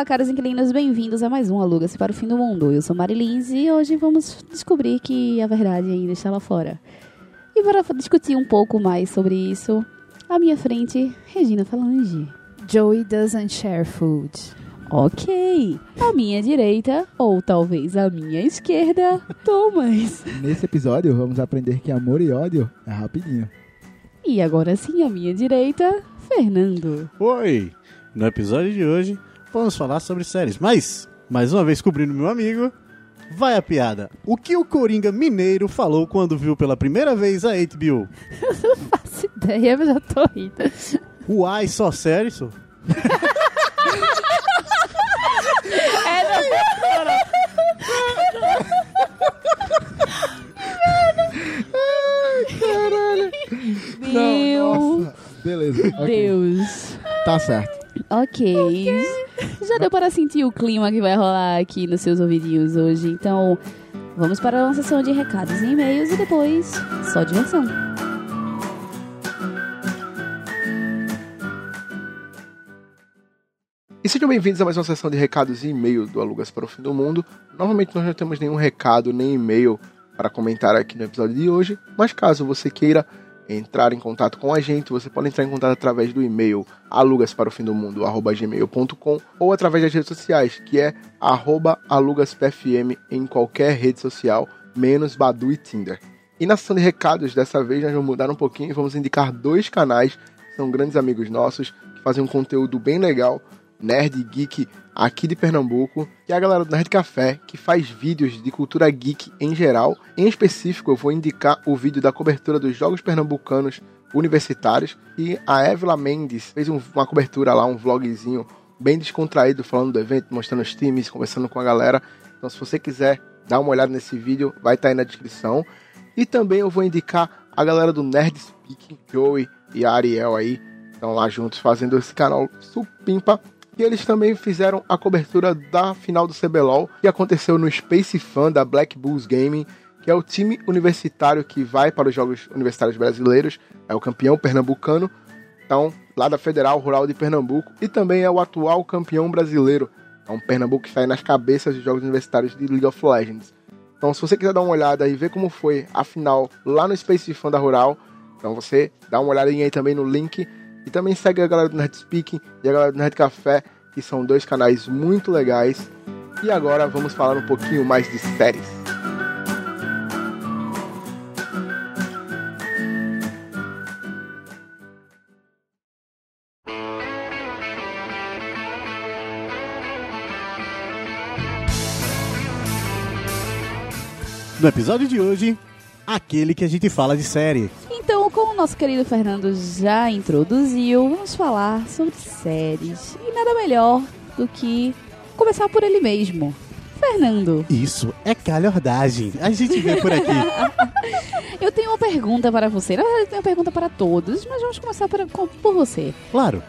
Olá, caros inquilinos, bem-vindos a mais um Aluga-se para o Fim do Mundo. Eu sou Marilins e hoje vamos descobrir que a verdade ainda está lá fora. E para discutir um pouco mais sobre isso, à minha frente, Regina Falange. Joey doesn't share food. Ok. À minha direita, ou talvez à minha esquerda, Thomas. Nesse episódio, vamos aprender que amor e ódio é rapidinho. E agora sim, à minha direita, Fernando. Oi! No episódio de hoje, vamos falar sobre séries. Mas, mais uma vez cobrindo meu amigo, vai a piada. O que o Coringa Mineiro falou quando viu pela primeira vez a HBO? Não faço ideia, mas já tô rindo. Uai, só sério isso? Meu Nossa, beleza. ok. Deus. Tá certo. Ok. Já deu para sentir o clima que vai rolar aqui nos seus ouvidinhos hoje. Então, vamos para uma sessão de recados e e-mails e depois só diversão. E sejam bem-vindos a mais uma sessão de recados e e-mail do Alugas para o Fim do Mundo. Novamente, nós não temos nenhum recado nem e-mail para comentar aqui no episódio de hoje, mas caso você queira entrar em contato com a gente, você pode entrar em contato através do e-mail alugasparofimdomundo@gmail.com ou através das redes sociais, que é arroba alugaspfm em qualquer rede social, menos Badu e Tinder. E na sessão de recados, dessa vez nós vamos mudar um pouquinho e vamos indicar dois canais que são grandes amigos nossos, que fazem um conteúdo bem legal nerd geek aqui de Pernambuco, é a galera do Nerd Café, que faz vídeos de cultura geek em geral. Em específico, eu vou indicar o vídeo da cobertura dos Jogos Pernambucanos Universitários, e a Evla Mendes fez um- uma cobertura lá, um vlogzinho bem descontraído, falando do evento, mostrando os times, conversando com a galera. Então, se você quiser dar uma olhada nesse vídeo, vai estar aí na descrição. E também eu vou indicar a galera do Nerd Speaking, Joey e a Ariel aí, estão lá juntos fazendo esse canal supimpa. E eles também fizeram a cobertura da final do CBLOL, que aconteceu no Space Fan da Black Bulls Gaming, que é o time universitário que vai para os Jogos Universitários Brasileiros, é o campeão pernambucano, então lá da Federal Rural de Pernambuco, e também é o atual campeão brasileiro. É um Pernambuco que está aí nas cabeças dos Jogos Universitários de League of Legends. Então, se você quiser dar uma olhada e ver como foi a final lá no Space Fan da Rural, então você dá uma olhadinha aí também no link. E também segue a galera do Nerd Speaking e a galera do Nerd Café, que são dois canais muito legais. E agora vamos falar um pouquinho mais de séries. No episódio de hoje, aquele que a gente fala de série. Então, como o nosso querido Fernando já introduziu, vamos falar sobre séries. E nada melhor do que começar por ele mesmo. Fernando, Isso é calhordagem. A gente vê por aqui. eu tenho uma pergunta para você. Na verdade, eu tenho uma pergunta para todos, mas vamos começar por, por você. Claro.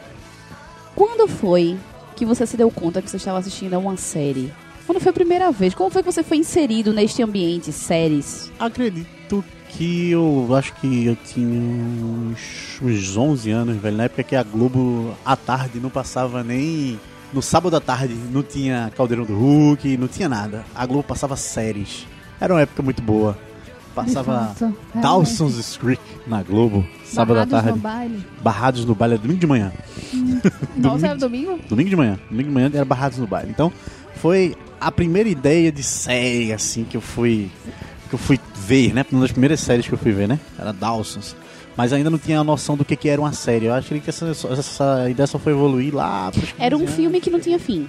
Quando foi que você se deu conta que você estava assistindo a uma série? Quando foi a primeira vez? Como foi que você foi inserido neste ambiente, séries? Acredito que eu acho que eu tinha uns, uns 11 anos, velho. Na época que a Globo à tarde não passava nem. No sábado à tarde não tinha Caldeirão do Hulk, não tinha nada. A Globo passava séries. Era uma época muito boa. Passava. Dawson's Creek na Globo, sábado à Barrados tarde. no baile. Barrados no baile é domingo de manhã. Nossa, era domingo? Domingo de manhã. Domingo de manhã era Barrados no baile. Então, foi a primeira ideia de série, assim, que eu fui. Que eu fui ver, né? Uma das primeiras séries que eu fui ver, né? Era Dawson's. Mas ainda não tinha a noção do que, que era uma série. Eu acho que essa, essa ideia só foi evoluir lá pros 15 Era um filme que não tinha fim.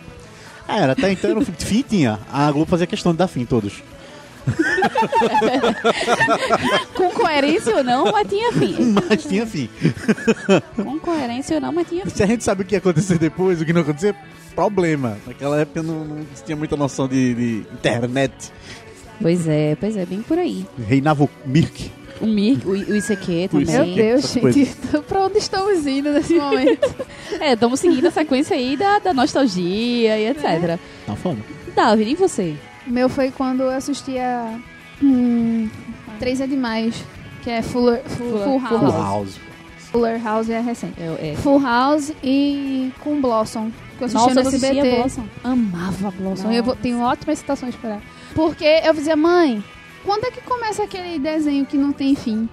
É, era até então era um filme. Fim tinha. A Globo fazia questão de dar fim todos. Com coerência ou não, mas tinha fim. Mas tinha fim. Com coerência ou não, mas tinha fim. Se a gente sabe o que ia acontecer depois, o que não acontecer, problema. Naquela época eu não, não tinha muita noção de, de internet. Pois é, pois é, bem por aí. Reinava o Mirk. O Mir, o, o ICQ também. Meu Deus, gente. pra onde estamos indo nesse momento? É, estamos seguindo a sequência aí da, da nostalgia e etc. Tá foda. Davi, e você? O meu foi quando eu assistia. Hum, Três é demais. Que é Fuller, Full, Full House. Full House. Fuller House é recente. É, é. Full House e com Blossom. Que eu assistia Nossa, eu no assistia SBT. Blossom. Amava Blossom. Nossa. Eu vou- tenho ótimas citações pra ela. Porque eu dizia, mãe, quando é que começa aquele desenho que não tem fim?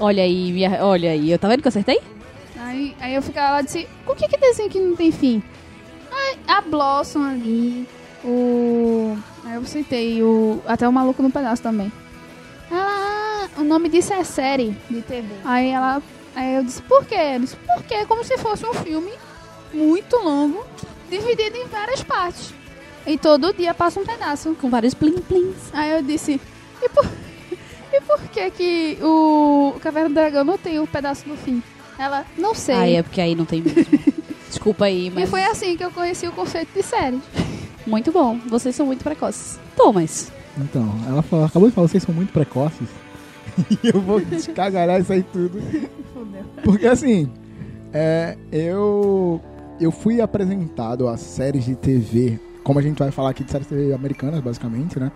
Olha aí, minha- olha aí. Eu tá vendo que eu acertei? Aí, aí eu ficava lá e disse, o que que é desenho que não tem fim? Aí, a Blossom ali, o... Aí eu citei o... Até o Maluco no Pedaço também. Ela, ah, o nome disso é série de TV. Aí ela... Aí eu disse, por quê? Eu disse, porque é como se fosse um filme muito longo, dividido em várias partes. E todo dia passa um pedaço. Com vários plim-plins. Aí eu disse, e por, e por que que o Caverna do Dragão não tem o pedaço do fim? Ela, não sei. Ah, é porque aí não tem mesmo. Desculpa aí, E mas... foi assim que eu conheci o conceito de série. Muito bom. Vocês são muito precoces. Thomas. Então, ela falou- acabou de falar, vocês são muito precoces. e eu vou descagalhar isso aí tudo. Porque assim, é, eu, eu fui apresentado a séries de TV, como a gente vai falar aqui de séries americanas, basicamente, né?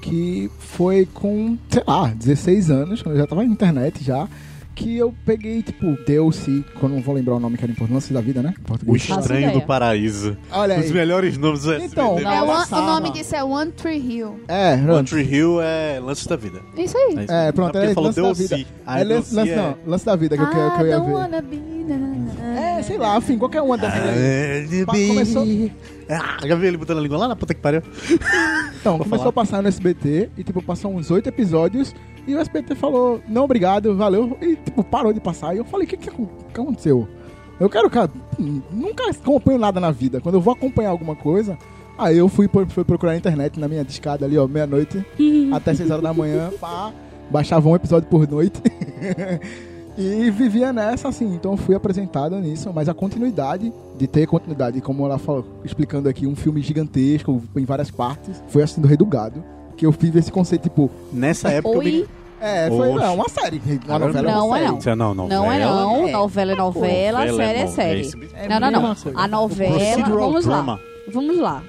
Que foi com, sei lá, 16 anos, quando eu já tava na internet já. Que eu peguei, tipo, Deus-se, quando não vou lembrar o nome que era importante da vida, né? O português. Faço Estranho do Paraíso. Olha Os aí. melhores nomes do SBT. Então, É One- o nome disso é One Tree Hill. É, One pronto. Tree Hill é Lances da Vida. Isso aí. isso. É, pronto, é ele falou Lance da Deus Vida. se. Aí É lance, lance, é- não, lance da vida que eu, que, eu- ia ver. wanna be... É, sei lá, enfim, qualquer uma dessas aí. É, Pa- começou- Ah, já viu ele botando a língua lá na puta que pariu? Então, começou falar. a passar no SBT e, tipo, passou uns oito episódios e o SBT falou, não, obrigado, valeu, e, tipo, parou de passar. E eu falei, o que, que acon- que aconteceu? Eu quero, cara, nunca acompanho nada na vida. Quando eu vou acompanhar alguma coisa, aí eu fui, fui procurar na internet, na minha discada ali, ó, meia-noite até seis horas da manhã, pá, baixava um episódio por noite. E vivia nessa, assim, então eu fui apresentado nisso, mas a continuidade, de ter continuidade, como ela falou, explicando aqui, um filme gigantesco, em várias partes, foi Rei do Gado, que eu tive esse conceito, tipo, Nessa época eu me... Oi? é, foi Oxe. não, uma série, uma novela não, uma é série. não. É não, não. Não é não. Novela é novela, Novela série é no- série. É Não, não, não. mesma coisa. A novela... Vamos lá. Vamos lá.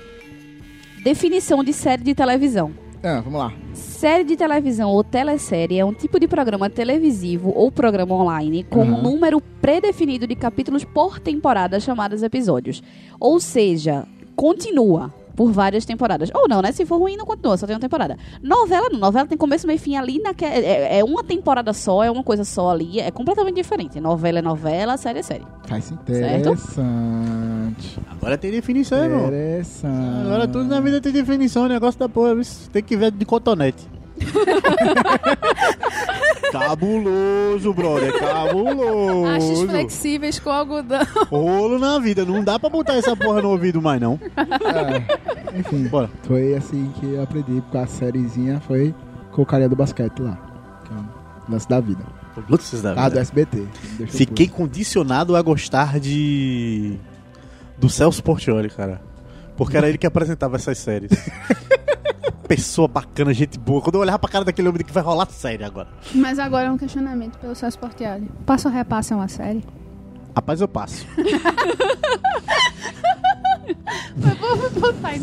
Definição de série de televisão. É, vamos lá. Série de televisão ou telesérie é um tipo de programa televisivo ou programa online com um Aham. número predefinido de capítulos por temporada chamados episódios. Ou seja, continua por várias temporadas. Ou não, né? Se for ruim, não continua, só tem uma temporada. Novela não. Novela tem começo, meio e fim ali. Naque... É, é uma temporada só, é uma coisa só ali. É completamente diferente. Novela é novela, série é série. Faz interessante. Agora tem definição, irmão. Interessante. Agora tudo na vida tem definição, o negócio da porra, tem que ver de cotonete. cabuloso, brother, cabuloso. Achos flexíveis com algodão. Rolo na vida, não dá pra botar essa porra no ouvido mais, não. É, enfim, Bora. foi assim que eu aprendi com a sériezinha, foi com o carinha do basquete lá. Que é o lance da vida. Luxus da Ah, do vida. SBT. Fiquei condicionado a gostar de. do Celso Portioli, cara. Porque era ele que apresentava essas séries. Pessoa bacana, gente boa. Quando eu olhava pra cara daquele homem que vai rolar série agora. Mas agora é um questionamento pelo Celso Portioli. Passa ou repassa é uma série? Rapaz, eu passo.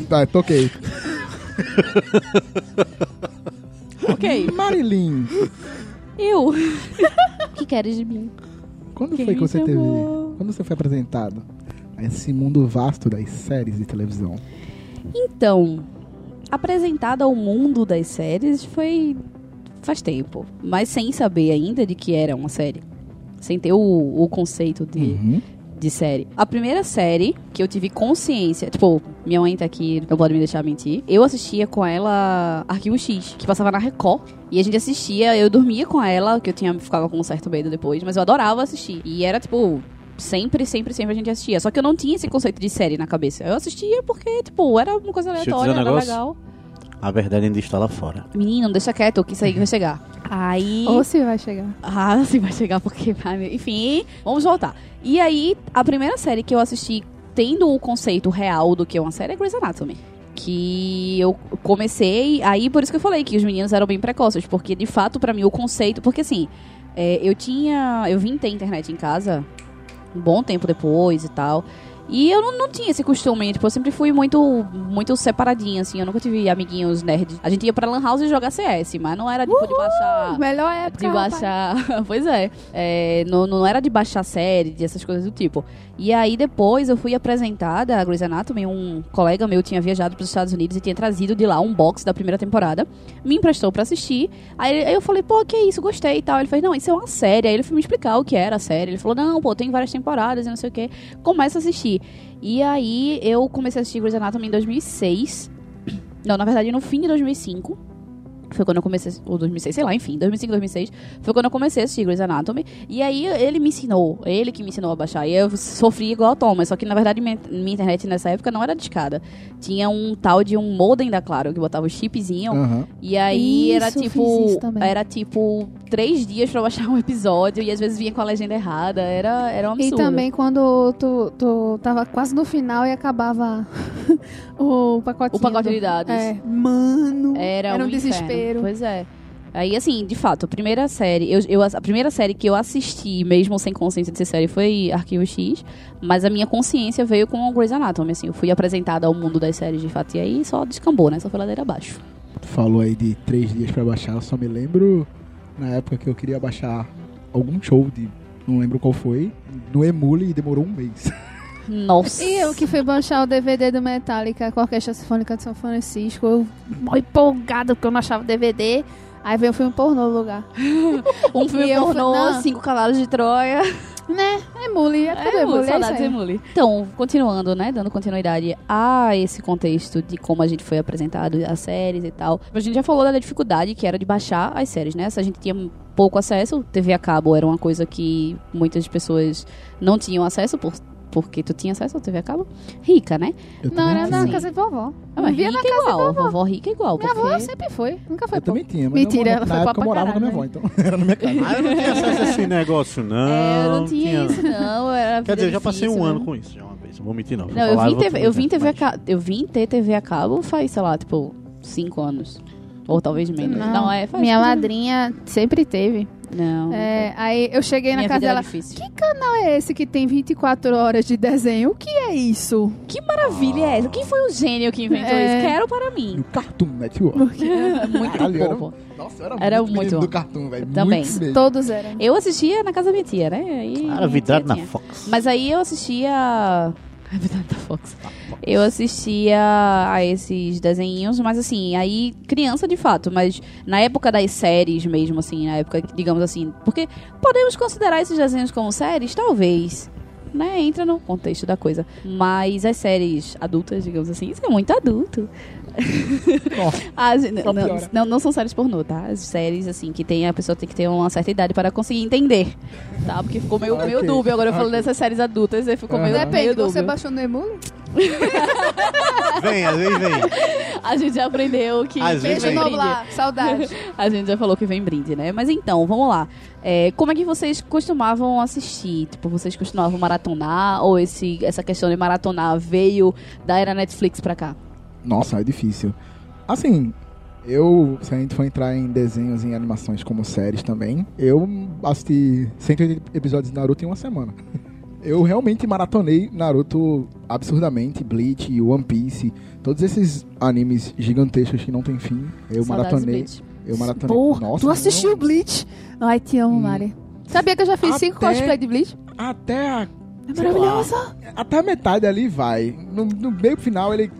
Tá, toquei. Ok. Marilyn, Eu. o que queres de mim? quando Quem foi que você teve. chamou? Quando você foi apresentado a esse mundo vasto das séries de televisão? Então, apresentada ao mundo das séries foi faz tempo, mas sem saber ainda de que era uma série. Sem ter o, o conceito de, Uhum. de série. A primeira série que eu tive consciência, tipo, minha mãe tá aqui, não pode me deixar mentir. Eu assistia com ela Arquivo X, que passava na Record. E a gente assistia, eu dormia com ela, que eu tinha ficava com um certo medo depois, mas eu adorava assistir. E era tipo Sempre, sempre, sempre a gente assistia. Só que eu não tinha esse conceito de série na cabeça. Eu assistia porque, tipo, era uma coisa aleatória, um era negócio. legal. A verdade ainda está lá fora. Menino, deixa quieto, que isso aí vai chegar. Aí. Ou se vai chegar. Ah, assim vai chegar porque vai. Enfim, vamos voltar. E aí, a primeira série que eu assisti tendo o conceito real do que é uma série é Grey's Anatomy. Que eu comecei. Aí, por isso que eu falei que os meninos eram bem precoces. Porque, de fato, pra mim, o conceito. Porque, assim, é, eu tinha. Eu vim ter internet em casa um bom tempo depois e tal. E eu não, não tinha esse costume, tipo, eu sempre fui muito, muito separadinha, assim, eu nunca tive amiguinhos nerds. A gente ia pra Lan House e jogar CS, mas não era, tipo, de baixar... Melhor época. De baixar. pois é. É, não, não era de baixar série, de essas coisas do tipo. E aí depois eu fui apresentada a Grey's Anatomy. Um colega meu tinha viajado para os Estados Unidos e tinha trazido de lá um box da primeira temporada. Me emprestou pra assistir. Aí, aí eu falei, pô, que isso, gostei e tal. Ele fez, não, isso é uma série. Aí ele foi me explicar o que era a série. Ele falou, não, pô, tem várias temporadas e não sei o que. Começa a assistir. E aí eu comecei a assistir Grey's Anatomy em 2006. Não, na verdade no fim de 2005. Foi quando eu comecei, ou 2006, sei lá, enfim, 2005, 2006. Foi quando eu comecei a assistir Grey's Anatomy. E aí ele me ensinou, ele que me ensinou a baixar. E eu sofri igual a Thomas, só que na verdade minha, minha internet nessa época não era discada. Tinha um tal de um modem da Claro, que botava o chipzinho. Aham. E aí era Isso, eu tipo. Era tipo três dias pra baixar um episódio. E às vezes vinha com a legenda errada. Era, era um E absurdo. também quando tu, tu tava quase no final e acabava o pacotinho. O pacote do- de dados. É. Mano. Era, Era um inferno. desespero. Pois é. Aí, assim, de fato, a primeira série, eu, eu- a primeira série que eu assisti, mesmo sem consciência de ser série, foi Arquivo X, mas a minha consciência veio com o Grey's Anatomy, assim, eu fui apresentada ao mundo das séries de fato, e aí só descambou, né, só foi ladeira abaixo. Tu falou aí de três dias pra baixar, eu só me lembro na época que eu queria baixar algum show de. Não lembro qual foi. No Emule e demorou um mês. Nossa! E eu que fui baixar o DVD do Metallica com a Orquestra Sinfônica de São Francisco, eu mó empolgada porque eu não achava DVD. Aí veio o filme pornô no lugar. Um filme fui- pornô. Cinco Cavalos de Troia. Né? Emule, é tudo Emule, é isso saudades aí. Emule. Então, continuando, né, dando continuidade a esse contexto de como a gente foi apresentado às séries e tal. A gente já falou da dificuldade que era de baixar as séries, né? Se a gente tinha pouco acesso, TV a cabo era uma coisa que muitas pessoas não tinham acesso por porque tu tinha acesso à TV a cabo? Rica, né? Eu Não, era na tinha. casa de vovó. Ah, mas Vivia rica na casa igual, de vovó. vovó rica igual. Minha porque... avó sempre foi, nunca foi Eu também tinha, mas Mentira, eu, ela na foi época eu morava com a minha caralho, avó, então era na minha casa. Ah, eu não tinha acesso a esse negócio, não. É, eu não tinha, isso, não. Era Quer dizer, eu já passei um ano né? com isso, já uma vez. Não vou mentir, não. Não, eu vim, TV, eu vim TV a eu vim ter TV a cabo faz, sei lá, tipo, cinco anos. Ou talvez menos. Não, é, faz Minha faz- madrinha sempre teve. Não. É, aí eu cheguei Minha na casa era dela. difícil. Que canal é esse que tem 24 horas de desenho? O que é isso? Que maravilha é essa? Quem foi o gênio que inventou É. isso? Quero para mim. No Cartoon Network. muito Caralho, era- fofo. Nossa, eu era, Era muito, muito do Cartoon, velho. Também. Todos eram. Eu assistia na casa da minha tia, né? Aí Era vidrado na. Fox. Mas aí eu assistia. É da Fox. Eu assistia a esses desenhinhos, mas assim, aí criança de fato, mas na época das séries mesmo, assim, na época, digamos assim, porque podemos considerar esses desenhos como séries? Talvez. Né, entra no contexto da coisa. Mas as séries adultas, digamos assim, isso é muito adulto. Nossa, As- não, não, não são séries pornô, tá? As séries, assim, que tem, a pessoa tem que ter uma certa idade para conseguir entender. Tá? Porque ficou meio, meio dúbio. Agora eu falo dessas séries adultas, aí ficou meio, Depende, meio você baixou no Emule? Vem, vezes vem. A gente já aprendeu que Às vem Beijo vem. brinde. Noblar, saudade. A gente já falou que vem brinde, né? Mas então, vamos lá. É, como é que vocês costumavam assistir? Tipo, vocês costumavam maratonar? Ou esse, essa questão de maratonar veio da era Netflix pra cá? Nossa, é difícil. Assim, eu, se a gente for entrar em desenhos e animações como séries também, eu assisti 180 episódios de Naruto em uma semana. Eu realmente maratonei Naruto absurdamente, Bleach, One Piece, todos esses animes gigantescos que não tem fim. Eu Saudades maratonei. Bleach. Eu maratonei. Porra, Nossa, tu assistiu não- Bleach? Ai, te amo, Hum. Mari. Sabia que eu já fiz cinco Até- cosplay de Bleach? Até a. É sei lá, maravilhosa. até a metade ali vai. No, no meio final ele.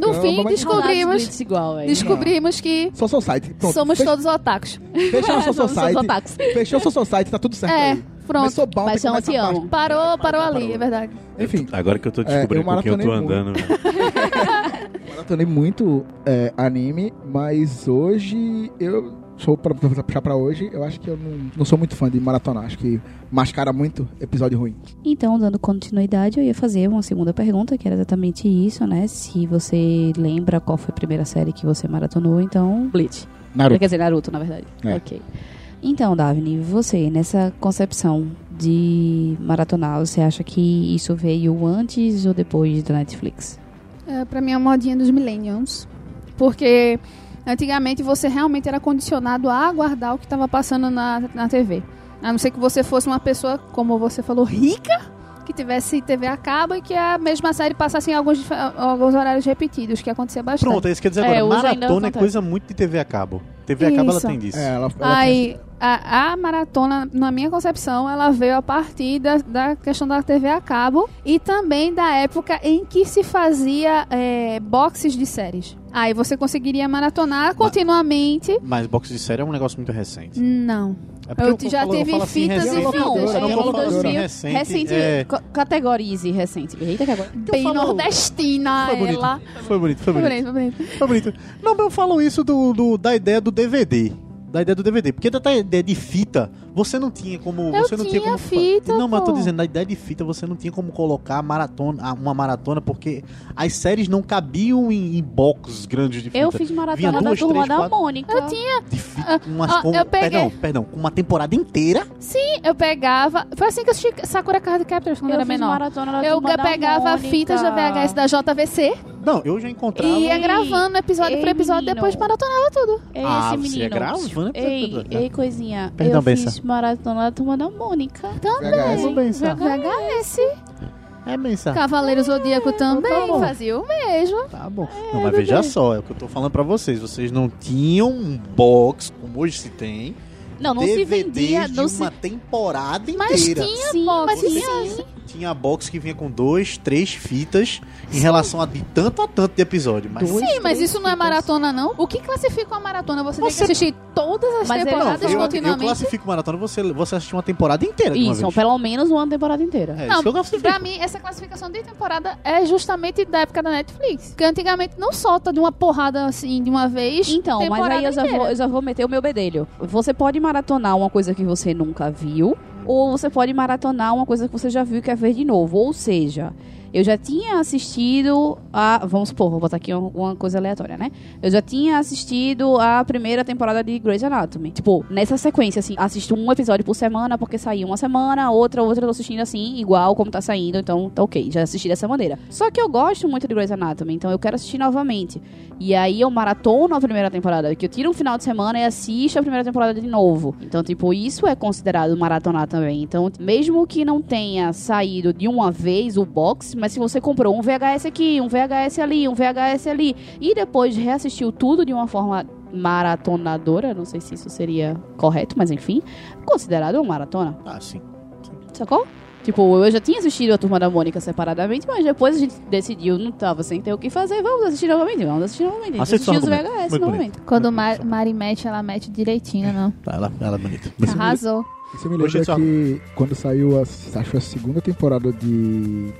Descamba, fim, mas- descobre- Descobrimos- igual. Descobrimos que Só Society. Pronto, somos fecha- todos otakus. Fecha o Somos Society. Fechou o Society, tá tudo certo É, aí. pronto. Começou Bound, Paixão, começa eu te amo. Parou, parou ali, parou. é verdade. Enfim, Agora que eu tô É, descobrindo eu com quem eu tô maratonei andando, velho. maratonei muito é, anime, mas hoje eu sou pra, pra puxar pra hoje, eu acho que eu não, não sou muito fã de maratonar. Acho que mascara muito episódio ruim. Então, dando continuidade, eu ia fazer uma segunda pergunta, que era exatamente isso, né? Se você lembra qual foi a primeira série que você maratonou, então, Bleach. Naruto. Quer dizer, Naruto, na verdade. É. Ok. Então, Davine, você, nessa concepção de maratonar, você acha que isso veio antes ou depois da Netflix? É, pra mim é a modinha dos millennials. Porque antigamente você realmente era condicionado a aguardar o que estava passando na, na TV. A não ser que você fosse uma pessoa, como você falou, rica, que tivesse TV a cabo e que a mesma série passasse em alguns, alguns horários repetidos, que acontecia bastante. Pronto, é isso que eu dizer É, agora. ainda Maratona é coisa muito de TV a cabo. TV a cabo ela Isso. tem disso. É, ela, ela Aí, a, a maratona, na minha concepção, ela veio a partir da, da questão da TV a cabo e também da época em que se fazia é, boxes de séries. Aí você conseguiria maratonar continuamente. Mas box de série é um negócio muito recente. Não. É porque Eu te- já falo- tive falo assim, fitas e recente, fitas. eu Não, não é 2000, recente, recente, é, categorize recente. Eita, que agora. Bem falo- nordestina Foi bonito. ela. Foi bonito, foi Foi bonito. bonito, foi bonito. Foi bonito. Não, mas eu falo isso do, do- da ideia do DVD. Da ideia do DVD. Porque da ideia de fita, você não tinha como. Eu você não tinha tinha como. fita, não, mas eu tô pô. dizendo, na ideia de fita, você não tinha como colocar maratona, ah, uma maratona, porque as séries não cabiam em, em blocos grandes de fita. Eu fiz Vinha maratona da duas, turma três, da quatro Mônica. Eu tinha. De fita, umas ah, com, eu peguei. Perdão, perdão, com uma temporada inteira. Sim, eu pegava. Foi assim que eu assisti Sakura Card Captors quando Eu era fiz menor. maratona da Eu turma da pegava Mônica. fitas da VHS da JVC Não, eu já encontrava. e ia gravando episódio por episódio, menino. depois maratonava tudo. Ei, Ah, esse você menino. é gravando? Ei, ei, coisinha. Perdão, eu Benção. fiz maratona da turma da Mônica. VHS. Tudo bem, Sá. VHS. É bem, Sá. Cavaleiro Zodíaco também tá fazia o mesmo. Tá bom. não, mas veja só, é o que eu tô falando pra vocês. Vocês não tinham um box, como hoje se tem, Não, não se DVDs vendia. de Não uma se... temporada Mas inteira. tinha Sim, box, mas sim. sim. Tinha box que vinha com dois, três fitas em relação a de tanto a tanto de episódio. Mas Dois, Sim, mas isso não é maratona, não? O que classifica uma maratona? Você, tem Você- que assistir todas as Mas ele- temporadas eu, eu continuamente. classifico maratona você, você assistir uma temporada inteira de uma Isso, vez. pelo menos uma temporada inteira. É Não, isso que eu classifico. Pra mim, essa classificação de temporada é justamente da época da Netflix. Porque antigamente não solta de uma porrada assim de uma vez. Então, mas aí eu já, vou, eu já vou meter o meu bedelho. Você pode maratonar uma coisa que você nunca viu, ou você pode maratonar uma coisa que você já viu e quer ver de novo. Ou seja, eu já tinha assistido a. Vamos supor, vou botar aqui uma, coisa aleatória, né? Eu já tinha assistido a primeira temporada de Grey's Anatomy. Tipo, nessa sequência, assim, assisto um episódio por semana, porque saiu uma semana, outra, outra eu tô assistindo assim, igual como tá saindo, então tá ok, já assisti dessa maneira. Só que eu gosto muito de Grey's Anatomy, então eu quero assistir novamente. E aí eu maratono a primeira temporada, que eu tiro um final de semana e assisto a primeira temporada de novo. Então, tipo, isso é considerado maratonar também. Então, mesmo que não tenha saído de uma vez o box, mas se você comprou um VHS aqui, um VHS ali, um VHS ali, e depois reassistiu tudo de uma forma maratonadora, não sei se isso seria correto, mas enfim, considerado uma maratona. Ah, sim. Sacou? Tipo, eu já tinha assistido a Turma da Mônica separadamente, mas depois a gente decidiu, não tava sem ter o que fazer, vamos assistir novamente, vamos assistir novamente. Assistiu os VHS Muito novamente. Quando Muito Ma bonito. Mari mete, ela mete direitinho, não. Tá, ela, ela é bonita. Arrasou. Isso me Hoje lembra é só- que quando saiu a, acho a segunda temporada de.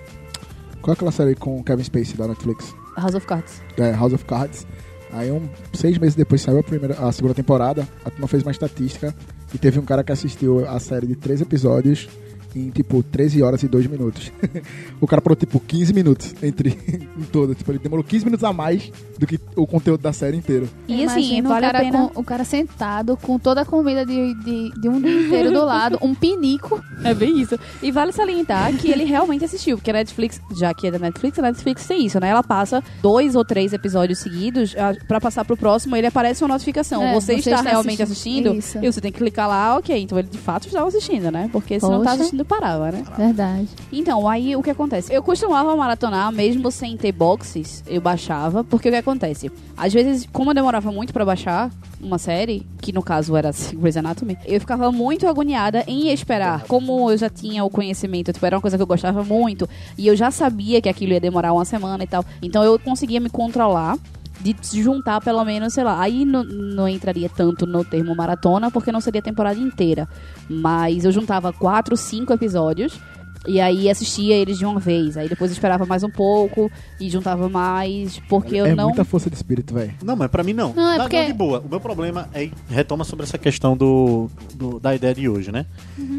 Qual é aquela série com o Kevin Spacey da Netflix? House of Cards. É, House of Cards. Aí um, seis meses depois saiu a, primeira, a segunda temporada, a turma fez uma estatística e teve um cara que assistiu a série de três episódios em tipo 13 horas e 2 minutos. o cara parou tipo 15 minutos entre em toda, tipo, ele demorou 15 minutos a mais do que o conteúdo da série inteira. E assim, Imagina vale o a cara, pena. com- o cara sentado com toda a comida de, de, de um dia inteiro do lado, um pinico. É bem isso. E vale salientar que ele realmente assistiu, porque a Netflix, já que é da Netflix, a Netflix tem isso, né? Ela passa dois ou três episódios seguidos, pra passar pro próximo, ele aparece uma notificação. É, você, você está, está realmente assistindo. assistindo, Isso. e você tem que clicar lá, ok. Então ele de fato estava assistindo, né? Porque se não tá Poxa. Parava, né? Verdade. Então, aí o que acontece? Eu costumava maratonar, mesmo sem ter boxes, eu baixava, porque o que acontece? Às vezes, como eu demorava muito pra baixar uma série, que no caso era Grey's Anatomy, eu ficava muito agoniada em esperar. Como eu já tinha o conhecimento, tipo, era uma coisa que eu gostava muito, e eu já sabia que aquilo ia demorar uma semana e tal, então eu conseguia me controlar de se juntar pelo menos, sei lá, aí não, não entraria tanto no termo maratona, porque não seria a temporada inteira. Mas eu juntava quatro, cinco episódios e aí assistia eles de uma vez. Aí depois eu esperava mais um pouco e juntava mais, porque eu é não. muita força de espírito, velho. Não, mas pra mim não. Não, é porque- de boa. O meu problema é retoma sobre essa questão do, do- da ideia de hoje, né?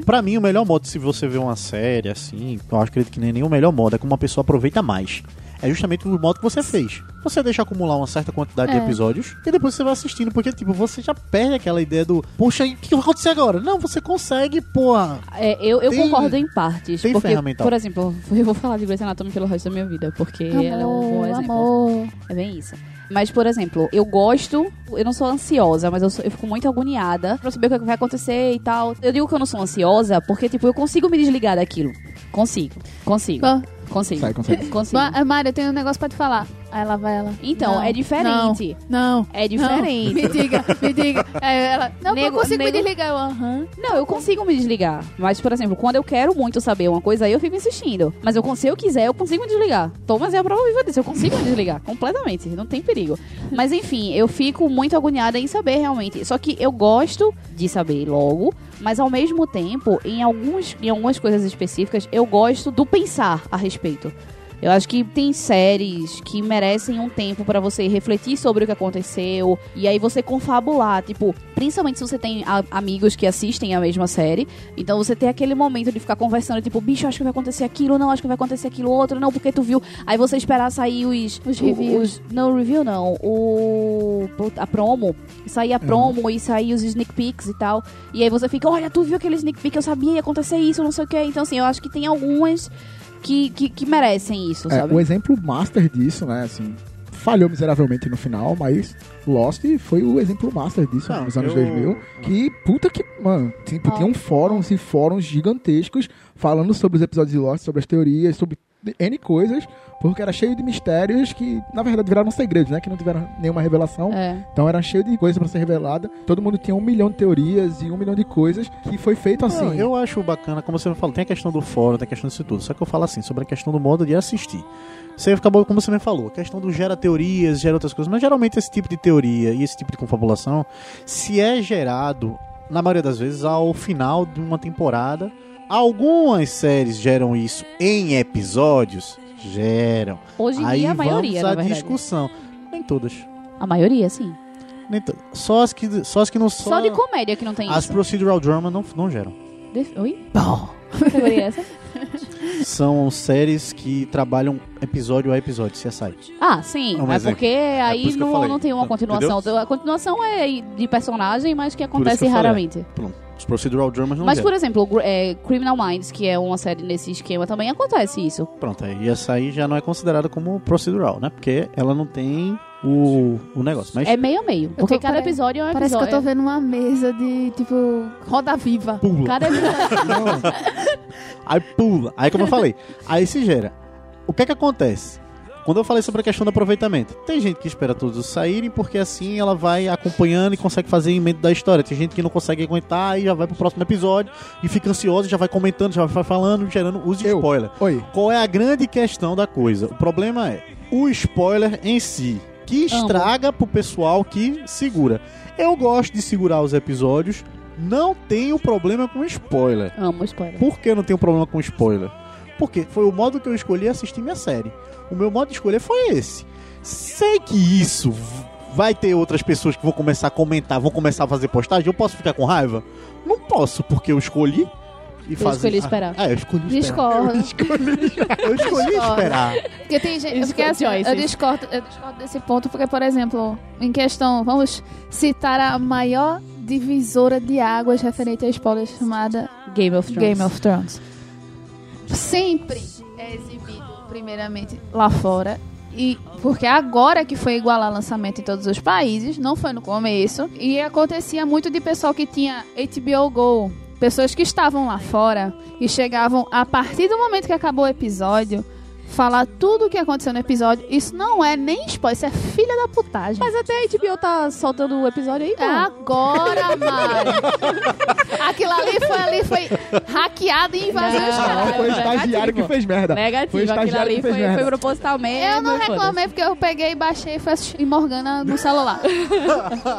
Pra mim, o melhor modo, se você vê uma série assim, eu acho que nem nem o melhor modo, é como uma pessoa aproveita mais. É justamente o modo que você fez. Você deixa acumular uma certa quantidade de É. episódios e depois você vai assistindo, porque, tipo, você já perde aquela ideia do, poxa, o que vai acontecer agora? Não, você consegue, porra. É, eu, eu Tem- concordo em partes. tem porque, ferramental. por exemplo, eu vou falar de Grey's Anatomy pelo resto da minha vida, porque ela é um bom Amor, exemplo. amor. É bem isso. Mas, por exemplo, eu gosto, eu não sou ansiosa, mas eu, sou- eu fico muito agoniada pra saber o que vai acontecer e tal. Eu digo que eu não sou ansiosa porque, tipo, eu consigo me desligar daquilo. Consigo, consigo, Bom, consigo. Sai, consegue. Consigo. Ma- Mário, eu tenho um negócio pra te falar. Aí lá vai ela. Então, Não, é diferente. Não. É diferente. Não, me diga, me diga. Aí ela, não, Nego- eu consigo me nego- desligar. Eu, aham. Não, eu consigo me desligar. Mas, por exemplo, quando eu quero muito saber uma coisa, aí eu fico insistindo. Mas eu, con- se eu quiser, eu consigo me desligar. Thomas é a prova viva disso. Eu consigo me desligar completamente. Não tem perigo. Mas, enfim, eu fico muito agoniada em saber realmente. Só que eu gosto de saber logo. Mas, ao mesmo tempo, em, alguns, em algumas coisas específicas, eu gosto do pensar a respeito. Eu acho que tem séries que merecem um tempo pra você refletir sobre o que aconteceu e aí você confabular, tipo, principalmente se você tem a- amigos que assistem a mesma série, então você tem aquele momento de ficar conversando, tipo, bicho, acho que vai acontecer aquilo, não, acho que vai acontecer aquilo outro, não, porque tu viu. Aí você esperar sair os Os reviews. os- não, review não, o a promo, sair a promo e sair os sneak peeks e tal. E aí você fica, olha, tu viu aquele sneak peek, eu sabia ia acontecer isso, não sei o que. Então assim, eu acho que tem algumas que, que, que merecem isso, É, sabe? o exemplo master disso, né, assim, falhou miseravelmente no final, mas Lost foi o exemplo master disso Não, nos anos eu- 2000. Que puta que, mano, tipo, Ó. tinham fóruns e fóruns gigantescos falando sobre os episódios de Lost, sobre as teorias, sobre N coisas, porque era cheio de mistérios que, na verdade, viraram segredos, né, que não tiveram nenhuma revelação. É. Então era cheio de coisas pra ser revelada. Todo mundo tinha um milhão de teorias e um milhão de coisas que foi feito assim. Não, eu acho bacana, como você falou, tem a questão do fórum, tem a questão disso tudo. Só que eu falo assim, sobre a questão do modo de assistir. Você acabou, como você me falou, a questão do gera teorias, gera outras coisas, mas geralmente esse tipo de teoria e esse tipo de confabulação se é gerado, na maioria das vezes, ao final de uma temporada. Algumas séries geram isso em episódios, geram. Hoje em Aí dia, a vamos maioria, à na verdade. discussão. Nem todas. A maioria, sim. Nem to- só as que só as que não Só, só, de comédia que não tem as isso. procedural drama não, não geram. Def- Oi? Que categoria é essa? São séries que trabalham episódio a episódio, CSI. Ah, sim. Um é exemplo. porque aí isso que eu não, falei. não tem uma Então, continuação. A continuação é de personagem, mas que acontece eu falei. raramente. Pronto. Os procedural dramas não Mas, geram. por exemplo, é, Criminal Minds, que é uma série nesse esquema, também acontece isso. Pronto, aí essa aí já não é considerada como procedural, né? Porque ela não tem o, o negócio. Mas É meio a meio. Porque tô- cada pare- episódio é um Parece que eu tô vendo uma mesa de, tipo, roda viva. pula. Cada episódio. Aí pula. Aí como eu falei, aí se gera. O que é que acontece? Quando eu falei sobre a questão do aproveitamento, tem gente que espera todos saírem porque assim ela vai acompanhando e consegue fazer emenda da história. Tem gente que não consegue aguentar e já vai pro próximo episódio e fica ansiosa, já vai comentando, já vai falando, gerando os Eu. spoiler. Oi. Qual é a grande questão da coisa? O problema é o spoiler em si, que Amo. estraga pro pessoal que segura. Eu gosto de segurar os episódios, não tenho problema com spoiler. Amo spoiler. Por que não tenho problema com spoiler? Porque foi o modo que eu escolhi assistir minha série. O meu modo de escolher foi esse. Sei que isso vai ter outras pessoas que vão começar a comentar, vão começar a fazer postagem. Eu posso ficar com raiva? Não posso, porque eu escolhi. E fazer... escolhi esperar. Ah, é, eu escolhi esperar. Discordo. Eu escolhi Discordo. esperar. Porque tem gente. Porque, assim, eu, discordo, eu discordo desse ponto, porque, por exemplo, em questão, vamos citar a maior divisora de águas referente a spoilers chamada Game of Thrones. Game of Thrones. Sempre primeiramente, lá fora. E porque agora que foi igualar lançamento em todos os países, não foi no começo. E acontecia muito de pessoal que tinha HBO Go. Pessoas que estavam lá fora e chegavam a partir do momento que acabou o episódio, falar tudo o que aconteceu no episódio. Isso não é nem spoiler, isso é filha da putagem. Mas até a HBO tá soltando o episódio aí, pô. Agora, Mari. Aquilo ali foi, ali foi hackeado e invasão Não, escrava. Foi o estagiário que fez merda. Negativo, Foi o aquilo ali que fez foi, merda. foi proposital mesmo. Eu não reclamei porque eu peguei e baixei e fui assistir Morgana no celular.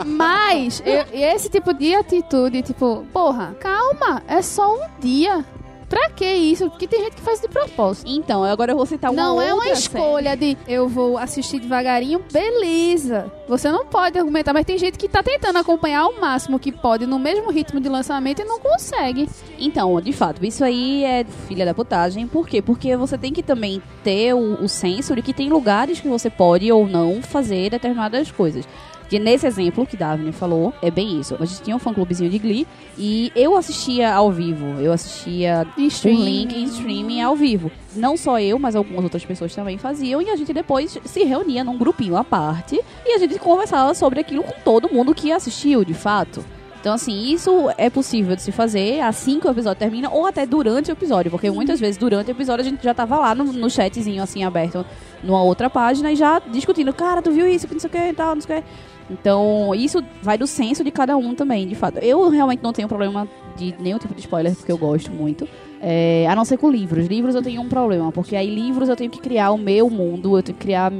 Mas eu- esse tipo de atitude, tipo, porra, calma, é só um dia. Pra que isso? Porque tem gente que faz de propósito. Então, agora eu vou citar uma não é uma escolha de eu vou assistir devagarinho, beleza. Você não pode argumentar, mas tem gente que tá tentando acompanhar o máximo que pode no mesmo ritmo de lançamento e não consegue. Então, de fato, isso aí é filha da putagem. Por quê? Porque você tem que também ter o, o senso de que tem lugares que você pode ou não fazer determinadas coisas. Que nesse exemplo que Daphne falou, é bem isso. A gente tinha um fã-clubezinho de Glee e eu assistia ao vivo. Eu assistia Em um streaming. link em streaming ao vivo. Não só eu, mas algumas outras pessoas também faziam. E a gente depois se reunia num grupinho à parte e a gente conversava sobre aquilo com todo mundo que assistiu, de fato. Então, assim, isso é possível de se fazer assim que o episódio termina, ou até durante o episódio, porque muitas vezes durante o episódio a gente já tava lá no, no chatzinho, assim, aberto numa outra página e já discutindo, cara, tu viu isso, que não sei o que e tal, não sei o que. Então, isso vai do senso de cada um também, de fato. Eu realmente não tenho problema de nenhum tipo de spoiler, porque eu gosto muito. É, a não ser com livros. Livros eu tenho um problema, porque aí livros eu tenho que criar o meu mundo, eu tenho que criar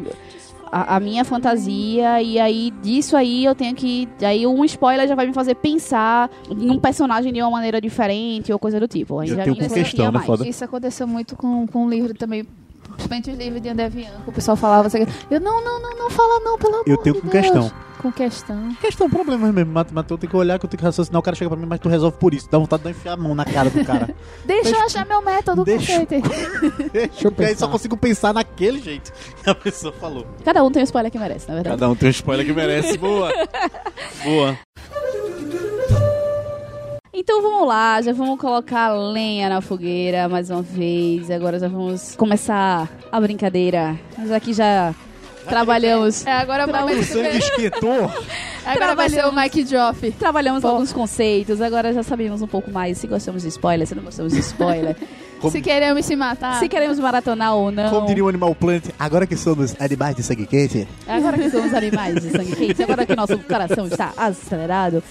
a, a minha fantasia, e aí disso aí eu tenho que. Aí um spoiler já vai me fazer pensar num personagem de uma maneira diferente ou coisa do tipo. Aí Eu já tenho me com questão, né, mais. foda? Isso aconteceu muito com, com o livro também. Principalmente os livros de André Bianco. O pessoal falava assim, eu não, não, não, não fala não, pelo amor Eu tenho de com Deus." questão. Com questão. Questão, problemas mesmo. Mas, mas eu tenho que olhar, que eu tenho que raciocinar. O cara chega pra mim, mas tu resolve por isso. Dá vontade de enfiar a mão na cara do cara. Deixa eu Deixa- achar meu método, Deixa- conceito. Deixa eu Porque aí só pensar. consigo pensar naquele jeito que a pessoa falou. Cada um tem o spoiler que merece, na verdade. Cada um tem um spoiler que merece. Boa. Boa. Então vamos lá, já vamos colocar lenha na fogueira mais uma vez. Agora já vamos começar a brincadeira. Nós aqui já trabalhamos. É, agora vai, O sangue esquentou. agora vai ser o Mike Joff. Trabalhamos alguns conceitos, agora já sabemos um pouco mais se gostamos de spoiler, se não gostamos de spoiler, Como- Se queremos se matar. se queremos maratonar ou não. Como diria o Animal Plant, agora que somos animais de sangue quente, Agora que somos animais de sangue quente, agora que nosso coração está acelerado,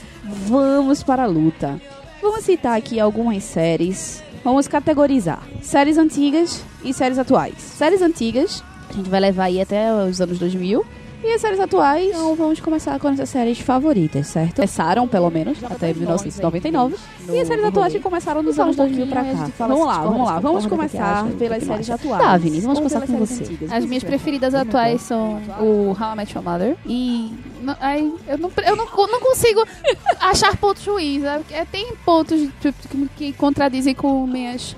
vamos para a luta. Vamos citar aqui algumas séries. Vamos categorizar séries antigas e séries atuais. Séries antigas, a gente vai levar aí até os anos 2000. E as séries atuais, então vamos começar com as séries favoritas, certo? Começaram, pelo menos, até 1999. E as séries atuais que começaram dos Fala anos um 2000 pra cá. Vamos lá, vamos lá. Vamos começar pelas séries atuais. Tá, Vinícius, vamos começar com você. antigas. As minhas preferidas atuais são o How I Met Your Mother e não- aí, eu, não, eu não, não consigo achar pontos ruins. é- é- Tem pontos tipo, que, que contradizem com minhas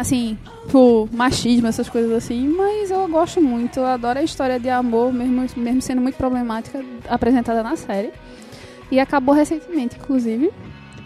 assim, por machismo, essas coisas assim, mas eu gosto muito, eu adoro a história de amor, mesmo, mesmo sendo muito problemática, apresentada na série. E acabou recentemente, inclusive.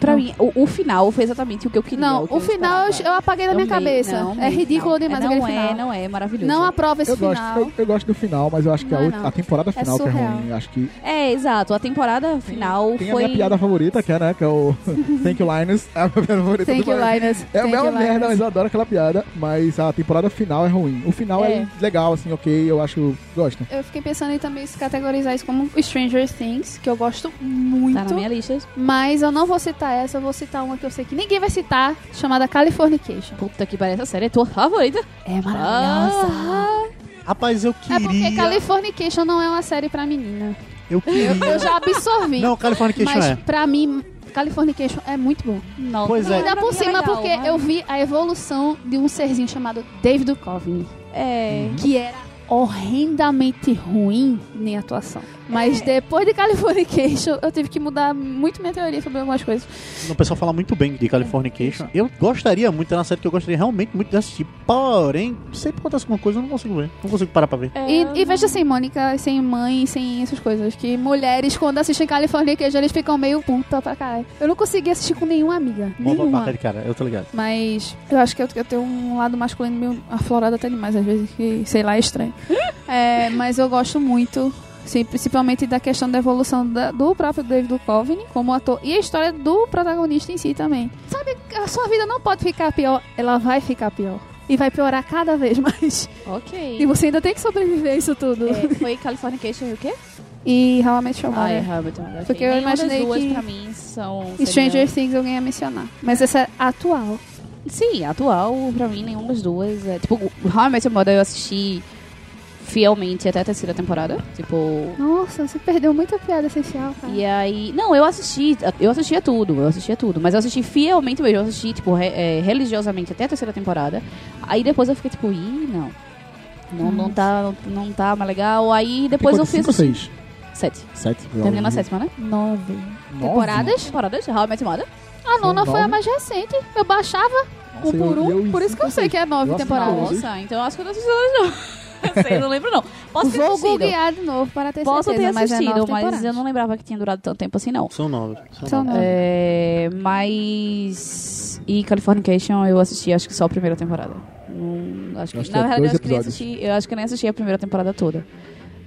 Pra mim, o, o final foi exatamente o que eu queria. Não, que o eu final eu, esperava. eu apaguei da minha cabeça. Não, é ridículo demais não aquele é, final. Não é, maravilhoso. Não aprova esse Eu gosto, final. eu, eu gosto do final, mas eu acho que a, Não é não. a temporada final que é ruim. Acho que É, exato. A temporada final tem foi... a minha piada favorita, que é, né, que é o Thank you, Linus. É a minha piada favorita Thank you, Linus. É uma merda, mas eu adoro aquela piada. Mas a temporada final é ruim. O final é, É. legal, assim, ok. Eu acho. Gosto. Eu fiquei pensando em também se categorizar isso como Stranger Things, que eu gosto muito. Tá na minha lista. Mas eu não vou citar essa, eu vou citar uma que eu sei que ninguém vai citar, chamada Californication. Puta que pariu, essa série é tua favorita. É Ah, Rapaz, eu É porque queria. Californication não é uma série pra menina. Eu queria. Eu já absorvi. Não, Californication mas é. pra mim, Californication é muito bom. não. Pois é. Ainda pra por é cima, legal, porque mas- eu vi a evolução de um serzinho chamado David Duchovny. É... que era horrendamente ruim em atuação. Mas depois de Californication, eu tive que mudar muito minha teoria sobre algumas coisas. O pessoal fala muito bem de Californication. Eu gostaria muito, é uma série que eu gostaria realmente muito de assistir. Porém, sempre acontece alguma coisa, eu não consigo ver. Não consigo parar pra ver. É, E, e veja assim, Mônica, sem mãe, sem essas coisas. Que mulheres, quando assistem Californication, eles ficam meio puta pra caralho. Eu não consegui assistir com nenhuma amiga. Uma Nenhuma. de cara, eu tô ligado. Mas eu acho que eu, eu tenho um lado masculino meio aflorado até demais, às vezes, que sei lá, é estranho. É, mas eu gosto muito, sim, principalmente da questão da evolução da- do próprio David Duchovny como ator e a história do protagonista em si também. Sabe, a sua vida não pode ficar pior, ela vai ficar pior. E vai piorar cada vez mais. Ok. E você ainda tem que sobreviver a isso tudo. É, foi Californication e o quê? E How I Met Your Ah, é. Porque eu imaginei duas que- pra mim são... Stranger Things alguém ia mencionar. Mas essa é atual. Sim, atual, pra mim, nenhuma das duas. É, tipo, How I Met Your Mother eu assisti fielmente até a terceira temporada. Tipo. Nossa, você perdeu muita piada essencial, cara. E aí. Não, eu assisti. Eu assistia tudo, eu assistia tudo. Mas eu assisti fielmente mesmo. Eu assisti, tipo, re- é, religiosamente até a terceira temporada. Aí depois eu fiquei, tipo, ih, não. Não, não, tá, não tá mais legal. Aí depois eu fiz. cinco ou seis? Sete. Sete. Terminei na sétima, né? Nove. Nove? Temporadas? Temporadas? How I Met Mother? A nona foi a mais recente. Eu baixava um por um, por isso que eu sei que é nove temporadas. Nossa, então eu acho que eu não assisti todas, não. Sei, não lembro, não. Posso ter Vou assistido. googlear de novo para ter Posso certeza, ter mas é assistido, mas, temporadas. eu não lembrava que tinha durado tanto tempo assim, não. São nove. São, São nove. nove. É, mas. E Californication eu assisti acho que só a primeira temporada. Não, acho que, Eu acho que na é verdade, eu dois acho, que nem assisti, eu acho que nem assisti a primeira temporada toda.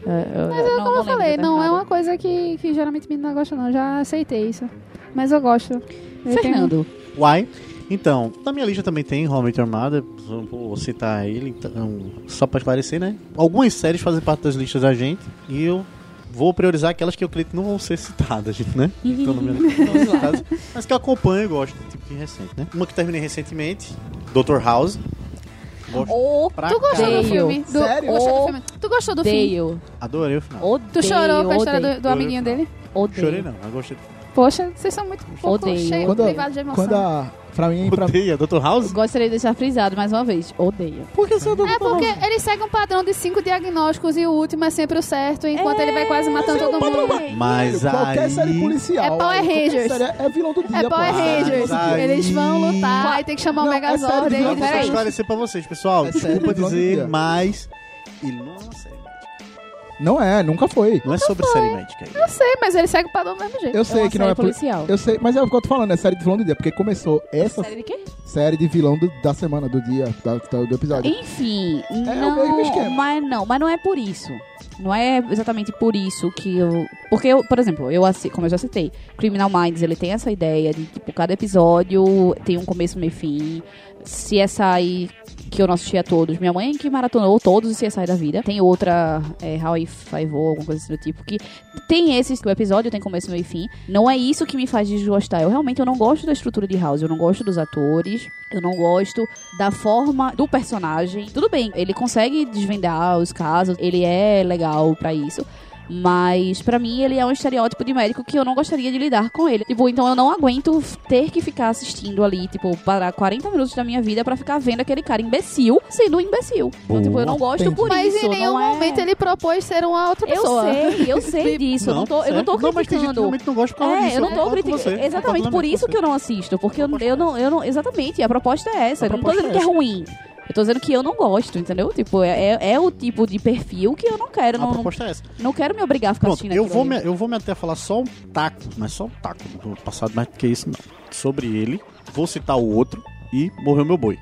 É, eu, Mas é não, como eu não lembro falei, não é uma coisa que, que geralmente menina gosta, não. Já aceitei isso. Mas eu gosto. Fernando, Why? Então, na minha lista também tem Your Mother, vou citar ele, então, só pra esclarecer, né? Algumas séries fazem parte das listas da gente e eu vou priorizar aquelas que eu acredito que não vão ser citadas, gente, né? Então, não vão ser citadas, mas que eu acompanho e gosto, tipo de recente, né? Uma que terminei recentemente, Dr. House. Gosto o pra Tu gostou caralho. do filme? Do, Sério? Gostou do filme? Tu gostou do filme? Odeio. Adorei o final. Odeio. Tu chorou com a história odeio, do, do amiguinho dele? Odeio. Chorei não, mas gostei. Poxa, vocês são muito pouco Odeio. cheios, Quando, privados de emoção. quando a. Pra mim, pra, Odeia, Dr. House? Gostaria de deixar frisado mais uma vez. Odeio. Por que você odeia É Dr. porque House? ele segue um padrão de cinco diagnósticos e o último é sempre o certo, enquanto ele vai quase matando todo mundo. Mas qualquer aí... série policial. É Power qualquer Rangers. série É vilão do dia, É pô. Power Rangers. aí- Eles vão lutar, aí tem que chamar o Não, é Megazord. sério, aí- não, Eu vou esclarecer pra vocês, pessoal. É Desculpa dizer, mas ele não é uma série. Não é, nunca foi. Não é sobre série médica. aí. Eu sei, mas ele segue o padrão do mesmo jeito. Eu É sei uma que não é poli- policial. Eu sei, mas é o que eu tô falando, é série de vilão do dia, porque começou essa Série de quê? série de vilão do- da semana, do dia, da- da- do episódio. Enfim, o mesmo não, esquema. mas não, mas não é por isso. Não é exatamente por isso que eu, porque eu, por exemplo, eu como eu já citei, Criminal Minds, ele tem essa ideia de tipo cada episódio tem um começo, meio e fim. CSI que eu não assistia todos, minha mãe que maratonou todos os CSI da vida. Tem outra, é, How I Five O, alguma coisa assim do tipo, que tem esses que o episódio tem começo, meio e fim. Não é isso que me faz desgostar. Eu realmente eu não gosto da estrutura de House, eu não gosto dos atores, eu não gosto da forma do personagem. Tudo bem, ele consegue desvendar os casos, ele é legal pra isso. Mas pra mim ele é um estereótipo de médico que eu não gostaria de lidar com ele. Tipo, então eu não aguento ter que ficar assistindo ali, tipo, parar 40 minutos da minha vida pra ficar vendo aquele cara imbecil sendo um imbecil. Então, tipo, eu não gosto Entendi. por Mas isso. em nenhum não é... momento ele propôs ser uma outra Eu pessoa. sei, eu sei disso. eu não tô, eu não tô certo. Não, mas tem gente que criticando. realmente não gosta por causa É, disso. eu não tô criticando. Exatamente por isso que eu não assisto. Porque eu, eu não, eu não. Exatamente, a proposta é essa. A Eu não tô dizendo é que é ruim. Eu tô dizendo que eu não gosto, entendeu? Tipo, é, é, é o tipo de perfil que eu não quero. A Não, não, proposta é essa. não quero me obrigar a ficar Pronto, assistindo eu vou, me, eu vou me até falar só um taco, mas só um taco do passado, mais do que isso não. Sobre ele, vou citar o outro e morreu meu boi.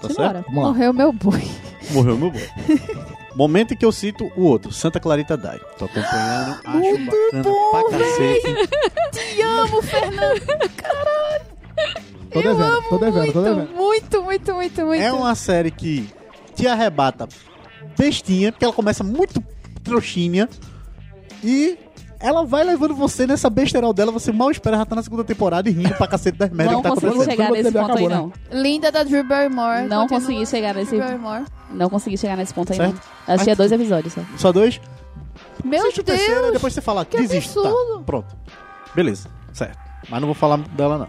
Tá certo? Simbora. Vamos lá. Morreu meu boi. Morreu meu boi. Momento em que eu cito o outro, Santa Clarita Diet. Tô acompanhando, acho bacana pra cacete. Te amo, Fernando. Tô devendo, tô devendo, tô devendo. muito, muito, muito, muito. É uma série que te arrebata bestinha, porque ela começa muito trouxinha e ela vai levando você nessa besteiral dela, você mal espera já tá na segunda temporada e rindo pra cacete das merdas Não que tá consegui acontecendo. chegar Quando nesse você vê, ponto aí, não. Linda da Drew Barrymore. Não Continua consegui chegar nesse. Não consegui chegar nesse ponto aí, Certo. não. Assistia dois episódios só. Só dois? Meu Assiste o terceiro e Deus. depois você fala, que desisto. Tá, pronto. Beleza, certo. Mas não vou falar dela, não.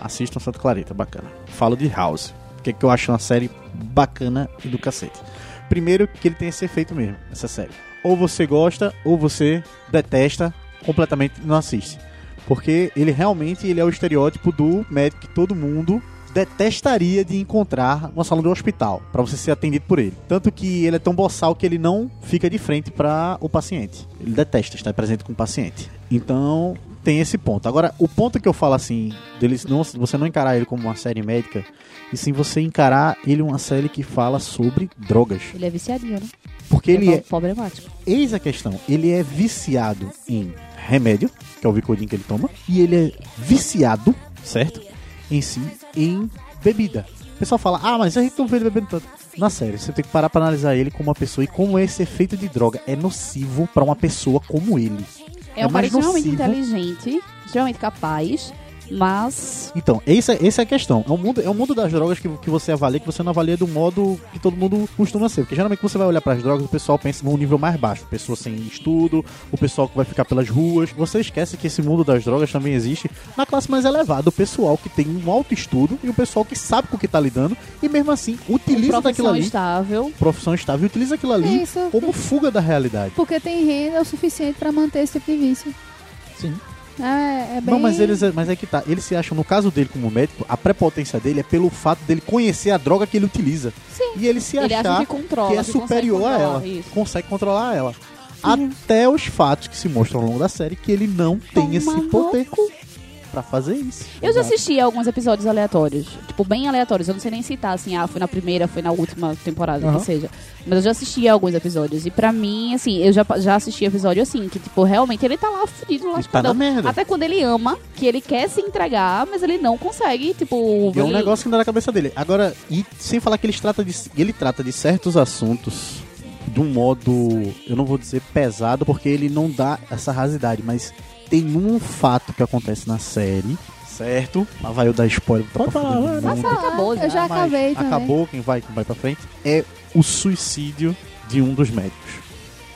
Assistam Santa Clarita, bacana. Falo de House. Que, que eu acho uma série bacana e do cacete. Primeiro, que ele tem esse efeito mesmo, essa série. Ou você gosta, ou você detesta, completamente não assiste. Porque ele realmente ele é o estereótipo do médico que todo mundo detestaria de encontrar numa sala do hospital, pra você ser atendido por ele. Tanto que ele é tão boçal que ele não fica de frente para o paciente. Ele detesta estar presente com o paciente. Então, tem esse ponto. Agora, o ponto que eu falo assim, dele não, você não encarar ele como uma série médica, e sim você encarar ele uma série que fala sobre drogas. Ele é viciadinho, né? Porque ele é, problemático. eis a questão, ele é viciado em remédio, que é o Vicodin que ele toma, e ele é viciado, certo? Em si, em bebida. O pessoal fala, ah, mas a gente não vê ele bebendo tanto. Na série, você tem que parar pra analisar ele como uma pessoa e como esse efeito de droga é nocivo pra uma pessoa como ele. É É um cara mais extremamente inteligente, extremamente capaz, mas Então, essa, essa é a questão. É o mundo, é o mundo das drogas que, que você avalia, que você não avalia do modo que todo mundo costuma ser. Porque geralmente você vai olhar para as drogas, o pessoal pensa num nível mais baixo. Pessoa sem estudo, o pessoal que vai ficar pelas ruas. Você esquece que esse mundo das drogas também existe na classe mais elevada. O pessoal que tem um alto estudo e o pessoal que sabe com o que tá lidando e mesmo assim utiliza daquilo profissão ali. estável. Profissão estável e utiliza aquilo ali como fuga da realidade. Porque tem renda o suficiente pra manter esse tipo de vício. Sim. É, é bem... Não, mas eles mas é que tá. Eles se acham, no caso dele como médico, a prepotência dele é pelo fato dele conhecer a droga que ele utiliza. Sim. E ele se Ele acha achar que controla, que é que superior a ela. isso. Consegue controlar ela. Até os fatos que se mostram ao longo da série que ele não tem esse poder. Pra fazer isso. Eu já Exato. assisti alguns episódios aleatórios. Tipo, bem aleatórios. Eu não sei nem citar, assim, ah, foi na primeira, foi na última temporada, Aham. que seja. Mas eu já assisti alguns episódios. E pra mim, assim, eu já, já assisti episódio assim, que, tipo, realmente ele tá lá fudido, E tá na merda. Até quando ele ama, que ele quer se entregar, mas ele não consegue, tipo... E é um ele- negócio que não dá na cabeça dele. Agora, e sem falar que ele trata de, ele trata de certos assuntos de um modo, eu não vou dizer pesado, porque ele não dá essa rasidade, mas tem um fato que acontece na série, certo? Lá vai eu dar spoiler pra Pode falar, todo mundo. Mas acabou já. Eu já acabei também. Acabou, quem vai, quem vai pra frente. É o suicídio de um dos médicos.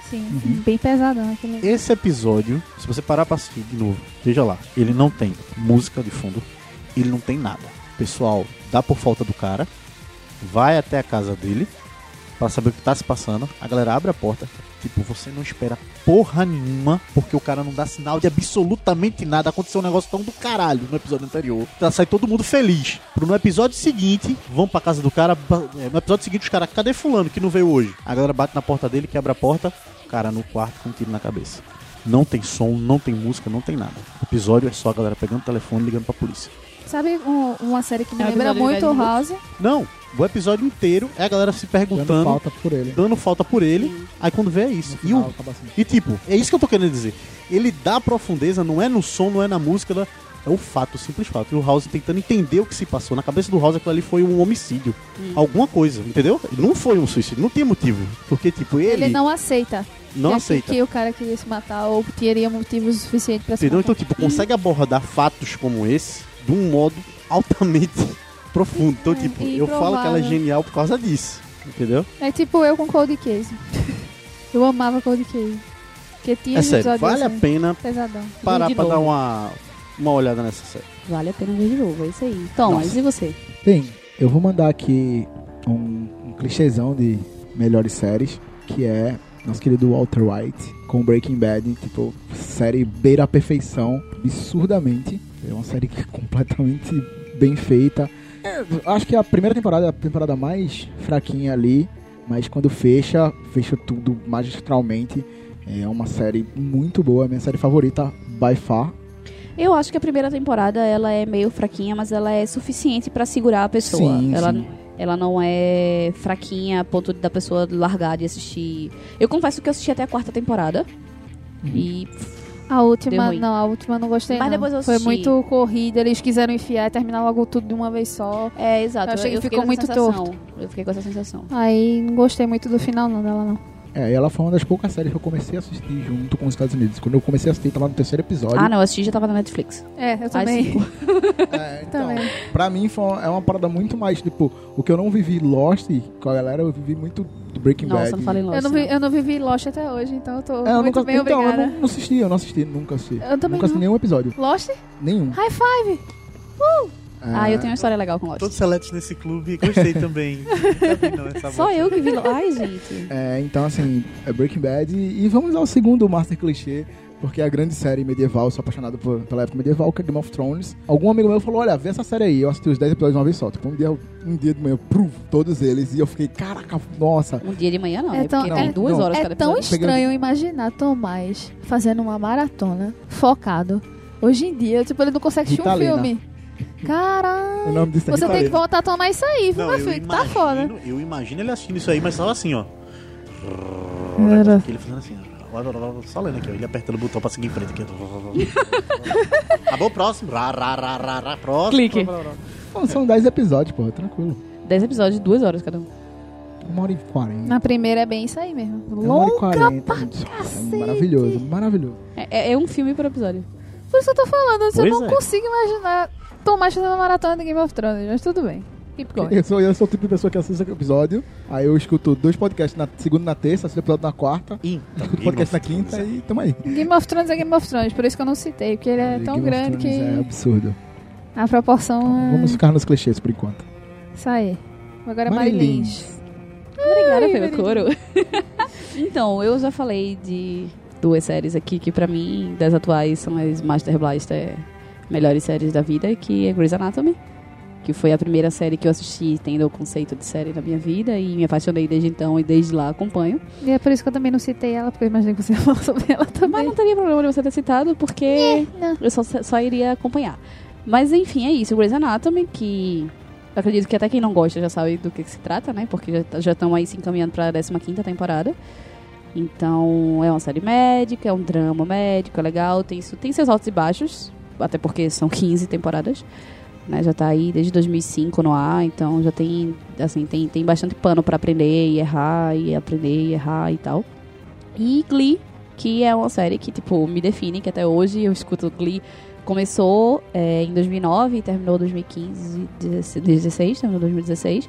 Sim, Uhum. bem pesadão aquele. Esse episódio, se você parar pra assistir de novo, veja lá, ele não tem música de fundo, ele não tem nada. O pessoal dá por falta do cara, vai até a casa dele pra saber o que tá se passando. A galera abre a porta, tipo, você não espera porra nenhuma, porque o cara não dá sinal de absolutamente nada. Aconteceu um negócio tão do caralho no episódio anterior. Tá, sai todo mundo feliz. Pro no episódio seguinte, vão pra casa do cara. é, No episódio seguinte, os caras, cadê fulano que não veio hoje? A galera bate na porta dele, quebra a porta, o cara no quarto com um tiro na cabeça. Não tem som, não tem música, não tem nada. O episódio é só a galera pegando o telefone e ligando pra polícia. Sabe um- uma série que me É lembra muito House? Não, o episódio inteiro é a galera se Dando perguntando, falta por ele. dando falta por ele. Aí quando vê é isso. No E, o, final, assim. e tipo, é isso que eu tô querendo dizer. Ele dá profundeza, não é no som, não é na música, ela- é o fato, o simples fato. E o House tentando entender o que se passou. Na cabeça do House aquilo ali foi um homicídio. Alguma coisa, entendeu? Não foi um suicídio, não tinha motivo. Porque, tipo, ele, Ele não aceita. não que, aceita. Que o cara queria se matar ou teria motivo suficiente pra se Entendeu? matar. Então, tipo, consegue abordar fatos como esse de um modo altamente profundo. Então, É, tipo, eu falo que ela é genial por causa disso. Entendeu? É tipo eu com Cold Case. eu amava Cold Case. Porque tinha É sério, episódios vale a assim, pena pesadão. parar pra dar novo. uma, uma olhada nessa série. Vale a pena ver de novo, é isso aí. Thomas, e você? Bem, eu vou mandar aqui um, um clichêzão de melhores séries, que é nosso querido Walter White com Breaking Bad, tipo, série beira a perfeição, absurdamente. É uma série que é completamente bem feita. É, acho que a primeira temporada é a temporada mais fraquinha ali, mas quando fecha, fecha tudo magistralmente. É uma série muito boa, é minha série favorita, by far. Eu acho que a primeira temporada ela é meio fraquinha, mas ela é suficiente pra segurar a pessoa. Sim, ela, sim. ela não é fraquinha a ponto da pessoa largar de assistir. Eu confesso que eu assisti até a quarta temporada. Uhum. E A última, não, a última eu não gostei Mas não. depois eu Foi assisti. muito corrida, eles quiseram enfiar e terminar logo tudo de uma vez só. é exato. Eu achei que fiquei ficou muito sensação. Eu fiquei com essa sensação. Aí não gostei muito do final não dela não. É, e ela foi uma das poucas séries que eu comecei a assistir junto com os Estados Unidos. Quando eu comecei a assistir, tava no terceiro episódio. Ah, não, eu assisti já tava na Netflix. É, eu também. É, então, Também. pra mim foi uma, é uma parada muito mais, tipo, o que eu não vivi Lost com a galera, eu vivi muito do Breaking Nossa, Bad. não falei Lost. Eu não, vi, não. eu não vivi Lost até hoje, então eu tô É, eu muito nunca, bem então, eu obrigada. não, não assisti, eu não assisti, nunca assisti. Eu também nunca assisti não. nenhum episódio. Lost? Nenhum. High five! Ah, eu tenho uma história legal com Lost. Todos seletos nesse clube, gostei também. Não, Só eu que vi. Lo- Ai, gente. é, então, assim, é Breaking Bad. E, vamos ao segundo Master Clichê, porque é a grande série medieval, sou apaixonado por- pela época medieval, que é Game of Thrones. Algum amigo meu falou: Olha, vê essa série aí. Eu assisti os 10 episódios de uma vez só. Tipo, um dia, um dia de manhã, pruf, todos eles. E eu fiquei, caraca, nossa. Um dia de manhã não, É é tão- porque tem é- duas não, horas É cada tão estranho imaginar Tomás fazendo uma maratona focado. Hoje em dia, tipo, ele não consegue assistir um filme. Caralho. O nome disso é Você tem que voltar a tomar isso aí, viu, Não, meu eu filho? Que tá foda. imagino, eu imagino ele assistindo isso aí, mas só assim, ó. Era. Ele fazendo assim, ó. Só lendo aqui, ó. Ele apertando o botão pra seguir em frente aqui. Acabou o próximo. Rá, rá, rá, rá, rá, próximo. Clique. Pô, São 10 episódios, pô, tranquilo. Dez episódios, duas horas cada um. Uma hora e quarenta. Na primeira é bem isso aí mesmo. É uma hora e Longa quarenta. cacete. É maravilhoso, maravilhoso. É, é- é um filme por episódio. Por isso que eu tô falando, eu Pois não é. consigo imaginar Tomás fazendo maratona de Game of Thrones, mas tudo bem. Eu sou, eu sou o tipo de pessoa que assiste o episódio, aí eu escuto dois podcasts na segunda e na terça, assisto o episódio na quarta, Então, escuto o podcast na quinta e tamo aí. Game of Thrones é Game of Thrones, por isso que eu não citei, porque ele é tão Game of grande que É absurdo. a proporção é... Vamos ficar nos clichês por enquanto. Isso aí. Agora é Marilins. Marilins. Obrigada Ai, pelo couro. então, eu já falei de duas séries aqui que pra mim, das atuais, são as Master Blaster melhores séries da vida, que é Grey's Anatomy que foi a primeira série que eu assisti tendo o conceito de série na minha vida e me apaixonei desde então e desde lá acompanho. E é por isso que eu também não citei ela, porque eu imaginei que você ia falar sobre ela Mas também. não teria problema de você ter citado, porque não. eu só, só iria acompanhar. Mas enfim, é isso. Grey's Anatomy, que eu acredito que até quem não gosta já sabe do que, que se trata, né? Porque já já estão aí se encaminhando para a 15 temporada. Então, é uma série médica, é um drama médico, é legal, tem, tem seus altos e baixos, até porque são 15 temporadas. Né, já tá aí desde 2005 no ar, então já tem, assim, tem, tem bastante pano para aprender e errar, e aprender e errar e tal. E Glee, que é uma série que, tipo, me define, que até hoje eu escuto Glee. Começou é, em 2009 e terminou em 2015, 2016, terminou em 2016.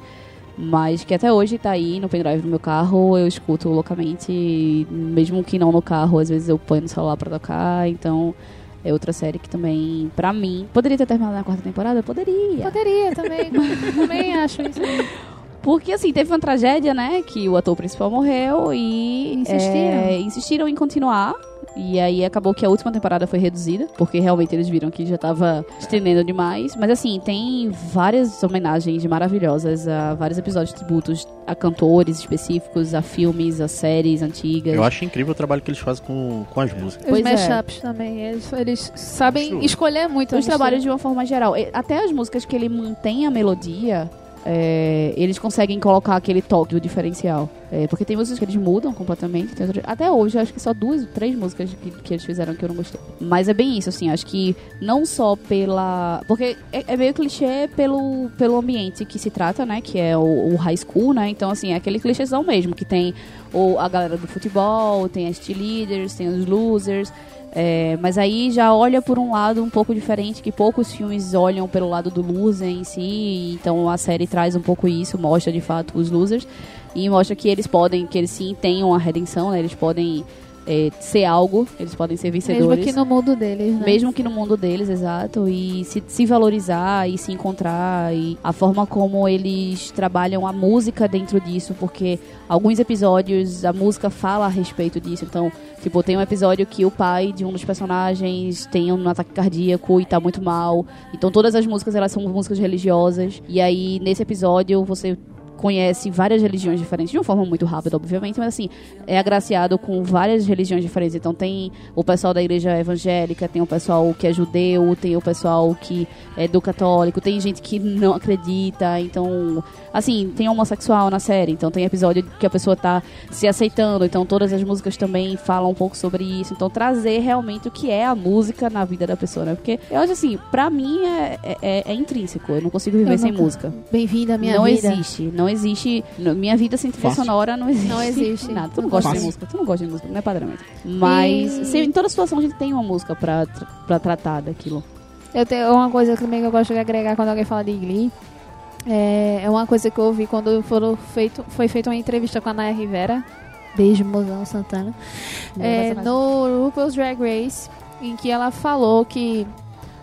Mas que até hoje tá aí no pendrive do meu carro, eu escuto loucamente, mesmo que não no carro, às vezes eu ponho no celular pra tocar, então é outra série que também, pra mim, poderia ter terminado na quarta temporada? Poderia. Poderia também, também acho isso. Porque, assim, teve uma tragédia, né? Que o ator principal morreu e... Insistiram. é, insistiram em continuar. E aí acabou que a última temporada foi reduzida, porque realmente eles viram que já tava estendendo demais. Mas assim, tem várias homenagens maravilhosas a vários episódios tributos a cantores específicos, a filmes, a séries antigas. Eu acho incrível o trabalho que eles fazem com, com as músicas. Os é. mashups também, eles, eles sabem escolher muito Os trabalhos de uma forma geral. Até as músicas que ele mantém a melodia, é, eles conseguem colocar aquele toque, o diferencial. É, porque tem músicas que eles mudam completamente. outras- Até hoje, acho que só duas, três músicas que, que eles fizeram que eu não gostei. Mas é bem isso, assim, acho que não só pela. Porque é, é meio clichê pelo, pelo ambiente que se trata, né? Que é o, o high school, né? Então, assim, é aquele clichêzão mesmo, que tem o, a galera do futebol, tem as cheerleaders, tem os losers. É, mas aí já olha por um lado um pouco diferente, que poucos filmes olham pelo lado do loser em si, então a série traz um pouco isso, mostra de fato os losers e mostra que eles podem, que eles sim têm uma redenção, né? Eles podem é, ser algo, eles podem ser Mesmo vencedores. que no mundo deles, né? Mesmo que no mundo deles, exato, e se, se valorizar e se encontrar, e a forma como eles trabalham a música dentro disso, porque alguns episódios a música fala a respeito disso. Então, tipo, tem um episódio que o pai de um dos personagens tem um ataque cardíaco e tá muito mal. Então, todas as músicas elas são músicas religiosas, e aí nesse episódio você conhece várias religiões diferentes, de uma forma muito rápida, obviamente, mas assim, é agraciado com várias religiões diferentes. Então tem o pessoal da igreja evangélica, tem o pessoal que é judeu, tem o pessoal que é do católico, tem gente que não acredita, então, assim, tem homossexual na série, então tem episódio que a pessoa tá se aceitando, então todas as músicas também falam um pouco sobre isso, então trazer realmente o que é a música na vida da pessoa, né? Porque eu acho assim, pra mim é, é, é intrínseco, eu não consigo viver sem música. Bem-vindo à minha não vida. existe, não existe. No- minha vida sem trilha Fácil. sonora não existe. Não existe. Nada. Tu não gosta de Fácil. música, tu não gosta de música, não é padrãomente. Mas E- se- em toda situação a gente tem uma música pra, pra tratar daquilo. Eu tenho uma coisa também que eu gosto de agregar quando alguém fala de Glee. É, é uma coisa que eu ouvi quando foram feito, foi feita uma entrevista com a Naya Rivera. Beijo, mozão Santana. É, no RuPaul's Drag Race, em que ela falou que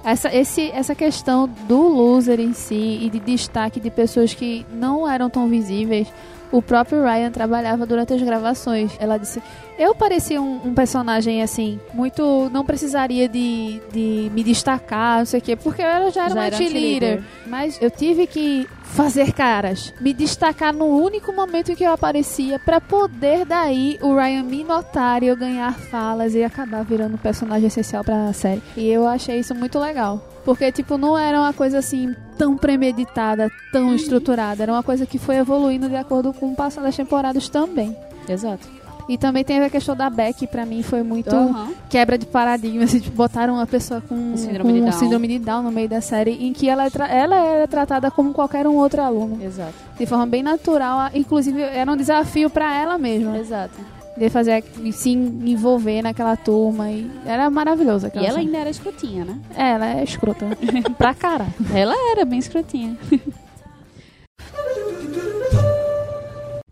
essa, esse, essa questão do loser em si e de destaque de pessoas que não eram tão visíveis, o próprio Ryan trabalhava durante as gravações. Ela disse: Eu parecia um, um personagem assim, muito. Não precisaria de, de me destacar, não sei o quê, porque eu já era Já uma era cheerleader. Mas eu tive que fazer caras, me destacar no único momento em que eu aparecia pra poder daí o Ryan me notar e eu ganhar falas e acabar virando um personagem essencial pra série. E eu achei isso muito legal. Porque, tipo, não era uma coisa assim tão premeditada, tão estruturada. Era uma coisa que foi evoluindo de acordo com o passar das temporadas também. Exato. E também teve a questão da Beck, pra mim foi muito Aham. quebra de paradigma, assim, tipo, botaram uma pessoa com, síndrome com de Down. síndrome de Down no meio da série, em que ela, é ela era tratada como qualquer um outro aluno, Exato. de forma bem natural, inclusive era um desafio pra ela mesma, Exato. De fazer se envolver naquela turma, e era maravilhoso E ela ainda era escrotinha, né? É, ela é escrota, pra cara. Ela era bem escrotinha.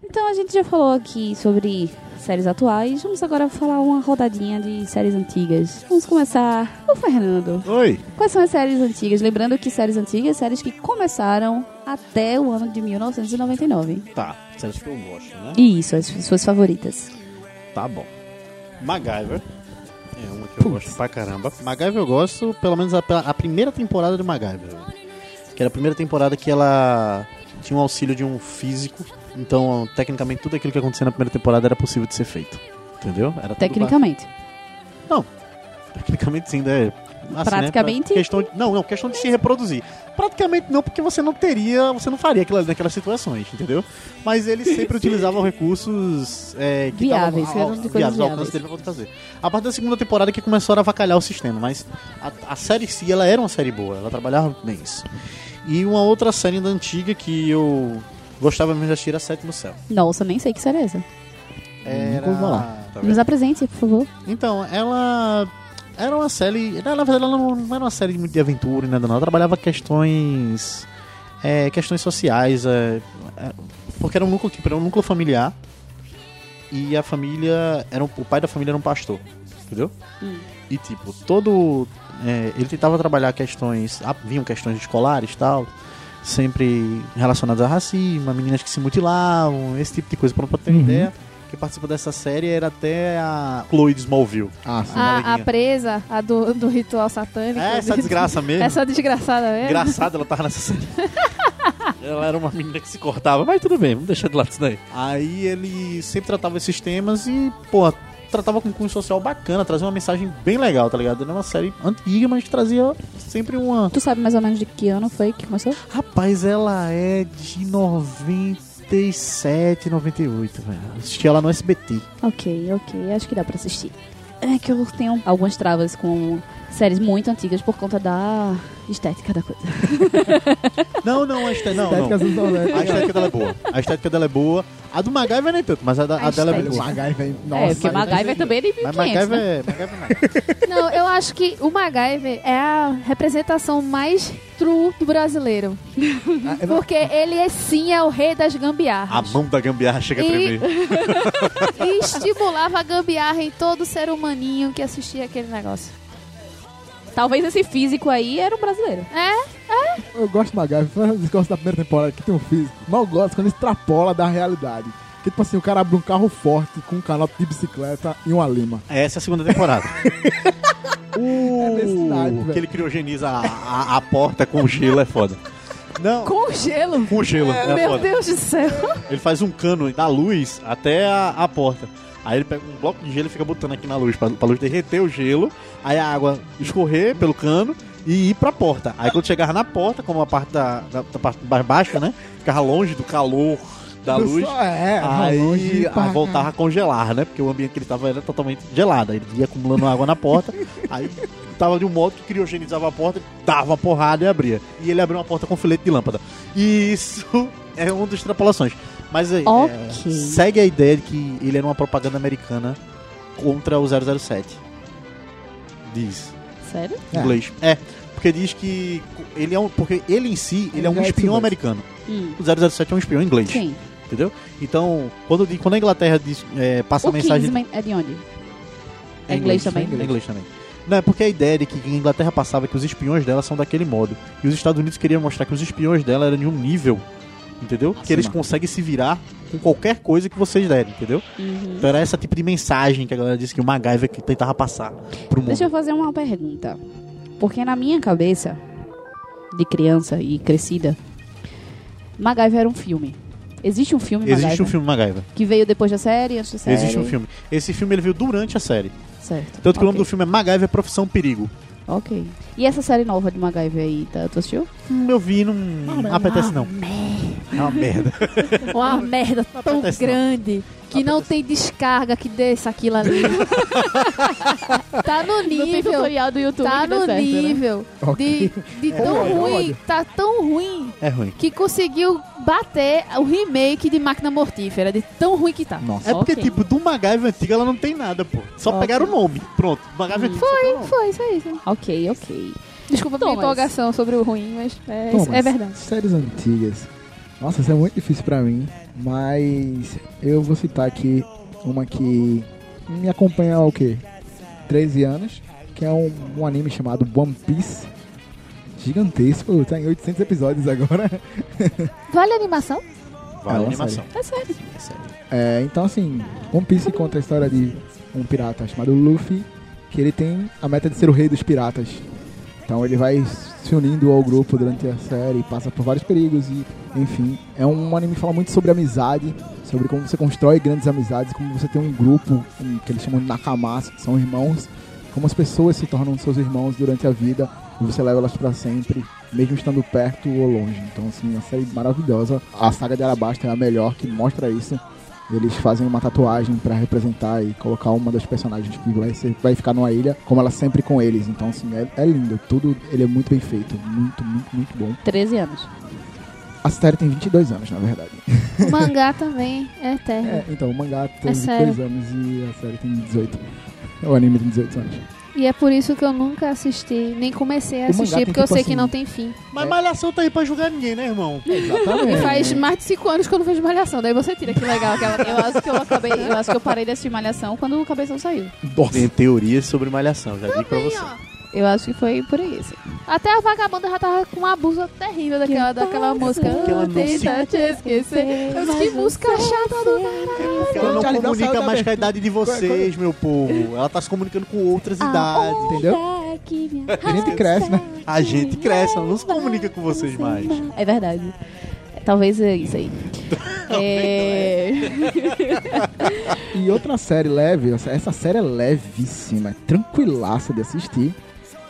então a gente já falou aqui sobre séries atuais. Vamos agora falar uma rodadinha de séries antigas. Vamos começar com o Fernando. Oi. Quais são as séries antigas? Lembrando que séries antigas, séries que começaram até o ano de 1999. Tá, séries que eu gosto, né? Isso, as suas favoritas. Tá bom. MacGyver. É uma que eu gosto pra caramba. MacGyver eu gosto, pelo menos a, a primeira temporada de MacGyver. Que era a primeira temporada que ela tinha um auxílio de um físico. Então, tecnicamente, tudo aquilo que acontecia na primeira temporada era possível de ser feito. Entendeu? Era tudo Tecnicamente. ba- Tecnicamente sim, né? Assim, Praticamente? Né? Questão de- não, não, questão de se reproduzir. Praticamente não, porque você não teria, você não faria aquilo ali naquelas situações, entendeu? Mas ele sempre utilizava recursos é, que Viáveis, estavam ao, viáveis ao alcance viáveis. dele pra poder fazer. A partir da segunda temporada que começaram a avacalhar o sistema, mas a, a série em si, ela era uma série boa, ela trabalhava bem isso. E uma outra série da antiga que eu gostava mesmo de assistir era Sétimo Céu. Nossa, nem sei que série é essa. Nunca ouvi falar. Tá? Nos apresente, por favor. Então, ela era uma série. Na verdade, ela não, não era uma série muito de aventura e nada, não. Ela trabalhava questões. é, questões sociais. é, é, porque era um núcleo, tipo, era um núcleo familiar. E a família. Era um- o pai da família era um pastor. Entendeu? Hum. E tipo, todo. é, ele tentava trabalhar questões. ah, vinham questões escolares e tal. Sempre relacionadas a racismo, a meninas que se mutilavam, esse tipo de coisa. Pra, pra ter uma Uhum. ideia, quem participa dessa série era até a Chloe de Smallville. Ah, sim. A, a presa, a do, do ritual satânico. É, essa desgraça mesmo. Essa desgraçada mesmo. Engraçada, ela tava nessa série. ela era uma menina que se cortava, mas tudo bem, vamos deixar de lado isso daí. Aí ele sempre tratava esses temas e, pô, tratava com um cunho social bacana, trazia uma mensagem bem legal, tá ligado? Era uma série antiga, mas trazia sempre uma. Tu sabe mais ou menos de que ano foi que começou? Rapaz, ela é de 97, 98, velho. Assisti ela no SBT. Ok, ok. Acho que dá pra assistir. É que eu tenho algumas travas com séries muito antigas por conta da estética da coisa. Não, não, a estética, não, não. A estética dela é boa. A estética dela é boa. A do MacGyver nem tanto, mas a, da, A a dela é boa. MacGyver, nossa. é, porque MacGyver também é de Mas 1500, MacGyver né? é. MacGyver não. Não, eu acho que o MacGyver é a representação mais true do brasileiro. Ah, é- Porque ele é sim é o rei das A gambiarras. mão da gambiarra chega a E- tremer. E estimulava a gambiarra em todo ser humaninho que assistia aquele negócio. Talvez esse físico aí era um brasileiro. É? Eu gosto do MacGyver, foi um gosto da primeira temporada que tem um físico. Mal gosto quando extrapola da realidade. Que tipo assim, o cara abre um carro forte com um canote de bicicleta e uma lima. Essa é a segunda temporada. É uh, velho. que ele criogeniza a, a, a porta com gelo é foda. Não, Com gelo. com gelo é, Meu foda. Deus do céu. Ele faz um cano da luz até a, a porta. Aí ele pega um bloco de gelo e fica botando aqui na luz, pra, pra luz derreter o gelo, aí a água escorrer pelo cano e ir pra porta. Aí quando chegava na porta, como a parte da, da, da parte mais baixa, né? Ficava longe do calor da luz. É, Aí, aí voltava a congelar, né? Porque o ambiente que ele tava era totalmente gelado. Aí ele ia acumulando água na porta, aí tava de um modo que criogenizava a porta, dava uma porrada e abria. E ele abriu uma porta com filete de lâmpada. E isso é uma das extrapolações. Mas é, Ok. é, segue a ideia de que ele era uma propaganda americana contra o 007. Diz. Sério? Em É. inglês. É, porque diz que ele é um. Porque ele em si, ele é um é espião americano. Hum. O 007 é um espião inglês. Sim. Entendeu? Então, quando, quando a Inglaterra diz, é, passa O a mensagem. Kingsman é de onde? É É inglês também? É inglês também. Não, é porque a ideia de que a Inglaterra passava que os espiões dela são daquele modo. E os Estados Unidos queriam mostrar que os espiões dela eram de um nível, entendeu? Que eles conseguem se virar com qualquer coisa que vocês derem, entendeu? Uhum. Então era esse tipo de mensagem que a galera disse que o MacGyver que tentava passar pro mundo. Deixa eu fazer uma pergunta. Porque na minha cabeça, de criança e crescida, MacGyver era um filme. Existe um filme Existe MacGyver? um filme MacGyver. Que veio depois da série, antes da série? Existe um filme. Esse filme ele veio durante a série. Certo. Tanto que o nome do filme é MacGyver Profissão Perigo. Ok. E essa série nova de MacGyver aí, tá, tu assistiu? Hum, eu vi, não apetece não. É uma merda. Uma merda tão acontece não. grande que não tem descarga que desça aquilo ali. tá no Não tem nível. tutorial do YouTube Tá no certo, né? nível Ok. de, de tão ódio, ruim. ódio. Tá tão ruim É ruim. que conseguiu bater o remake de Máquina Mortífera. De tão ruim que tá. Nossa. É porque, Ok. tipo, do MacGyver antigo ela não tem nada, pô. Só Ok. pegaram o nome. Pronto. MacGyver antigo nome. Foi, isso aí. aí. Ok, ok. Desculpa Thomas. minha empolgação sobre o ruim, mas é, Thomas, é verdade. Séries antigas. Nossa, isso é muito difícil pra mim. Mas eu vou citar aqui uma que me acompanha há o quê? 13 anos. Que é um, um anime chamado One Piece. Gigantesco, tá em 800 episódios agora. Vale a animação? Vale É animação. É sério. É sério. É, então, assim, One Piece conta a história de um pirata chamado Luffy, que ele tem a meta de ser o rei dos piratas. Então ele vai se unindo ao grupo durante a série, passa por vários perigos e, enfim, é um anime que fala muito sobre amizade, sobre como você constrói grandes amizades, como você tem um grupo que eles chamam de nakamas, que são irmãos, como as pessoas se tornam seus irmãos durante a vida e você leva elas pra sempre, mesmo estando perto ou longe. Então, assim, uma série maravilhosa. A saga de Arabasta é a melhor que mostra isso. Eles fazem uma tatuagem pra representar e colocar uma das personagens que vai, ser, vai ficar numa ilha, como ela sempre com eles. Então, assim, é, é lindo. Tudo, ele é muito bem feito. Muito, muito, muito bom. 13 anos. A série tem 22 anos, na verdade. O mangá também é eterno. É, então, o mangá tem É 22 anos e a série tem 18. O anime tem 18 anos. E é por isso que eu nunca assisti, nem comecei a O assistir, porque eu tipo sei que assim- não tem fim. Mas Malhação tá aí pra julgar ninguém, né, irmão? Exatamente. E faz mais de 5 anos que eu não vejo malhação, daí você tira, que legal aquela. Eu acho que eu acabei, eu acho que eu parei de assistir Malhação quando o Cabeção saiu. Nossa. Tem teorias sobre Malhação, já digo pra você. ó. Eu acho que foi por aí, assim. Até a vagabunda já tava com uma abusa terrível daquela, daquela música. Porque ela não Tenta se- te esquecer. Eu disse, que música chata do caralho. Ela não Charlie Brown saiu comunica da mais com a abertura. idade de vocês, meu povo. Ela tá se comunicando com outras idades. Entendeu? A gente cresce, né? A gente cresce, ela não se comunica com vocês mais. É verdade. Talvez é isso aí. É... E outra série leve, essa- essa série é levíssima, é tranquilaça de assistir,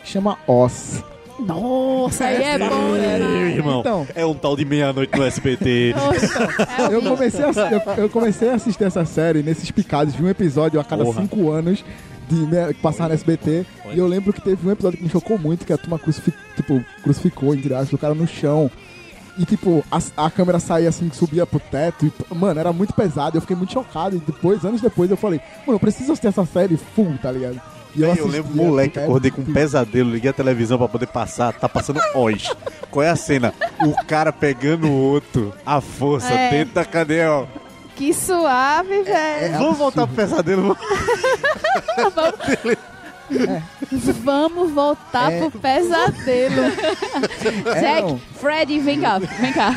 que chama Oz. Nossa, aí é bom, Meu né? irmão, Então. é um tal de meia-noite no SBT. É Eu comecei, a, eu, eu comecei a assistir essa série nesses picados, vi um episódio a cada Porra. cinco anos de né, que passar no SBT. E eu lembro que teve um episódio que me chocou muito, que a turma crucifi- tipo, crucificou, entre aspas, o cara no chão. E tipo, a, a câmera saía assim, subia pro teto. E, mano, era muito pesado. Eu fiquei muito chocado. E depois, anos depois, eu falei, mano, eu preciso assistir essa série full, tá ligado? E Eu, assisti, lembro, moleque, é- acordei com um pesadelo, liguei a televisão pra poder passar, tá passando Oz. Qual é a cena? O cara pegando o outro, a força, É. dentro da cadeia, ó. Que suave, velho. É Vamos voltar pro pesadelo. Vamos voltar É. pro pesadelo. É, Jack, não. Fred, vem cá, vem cá.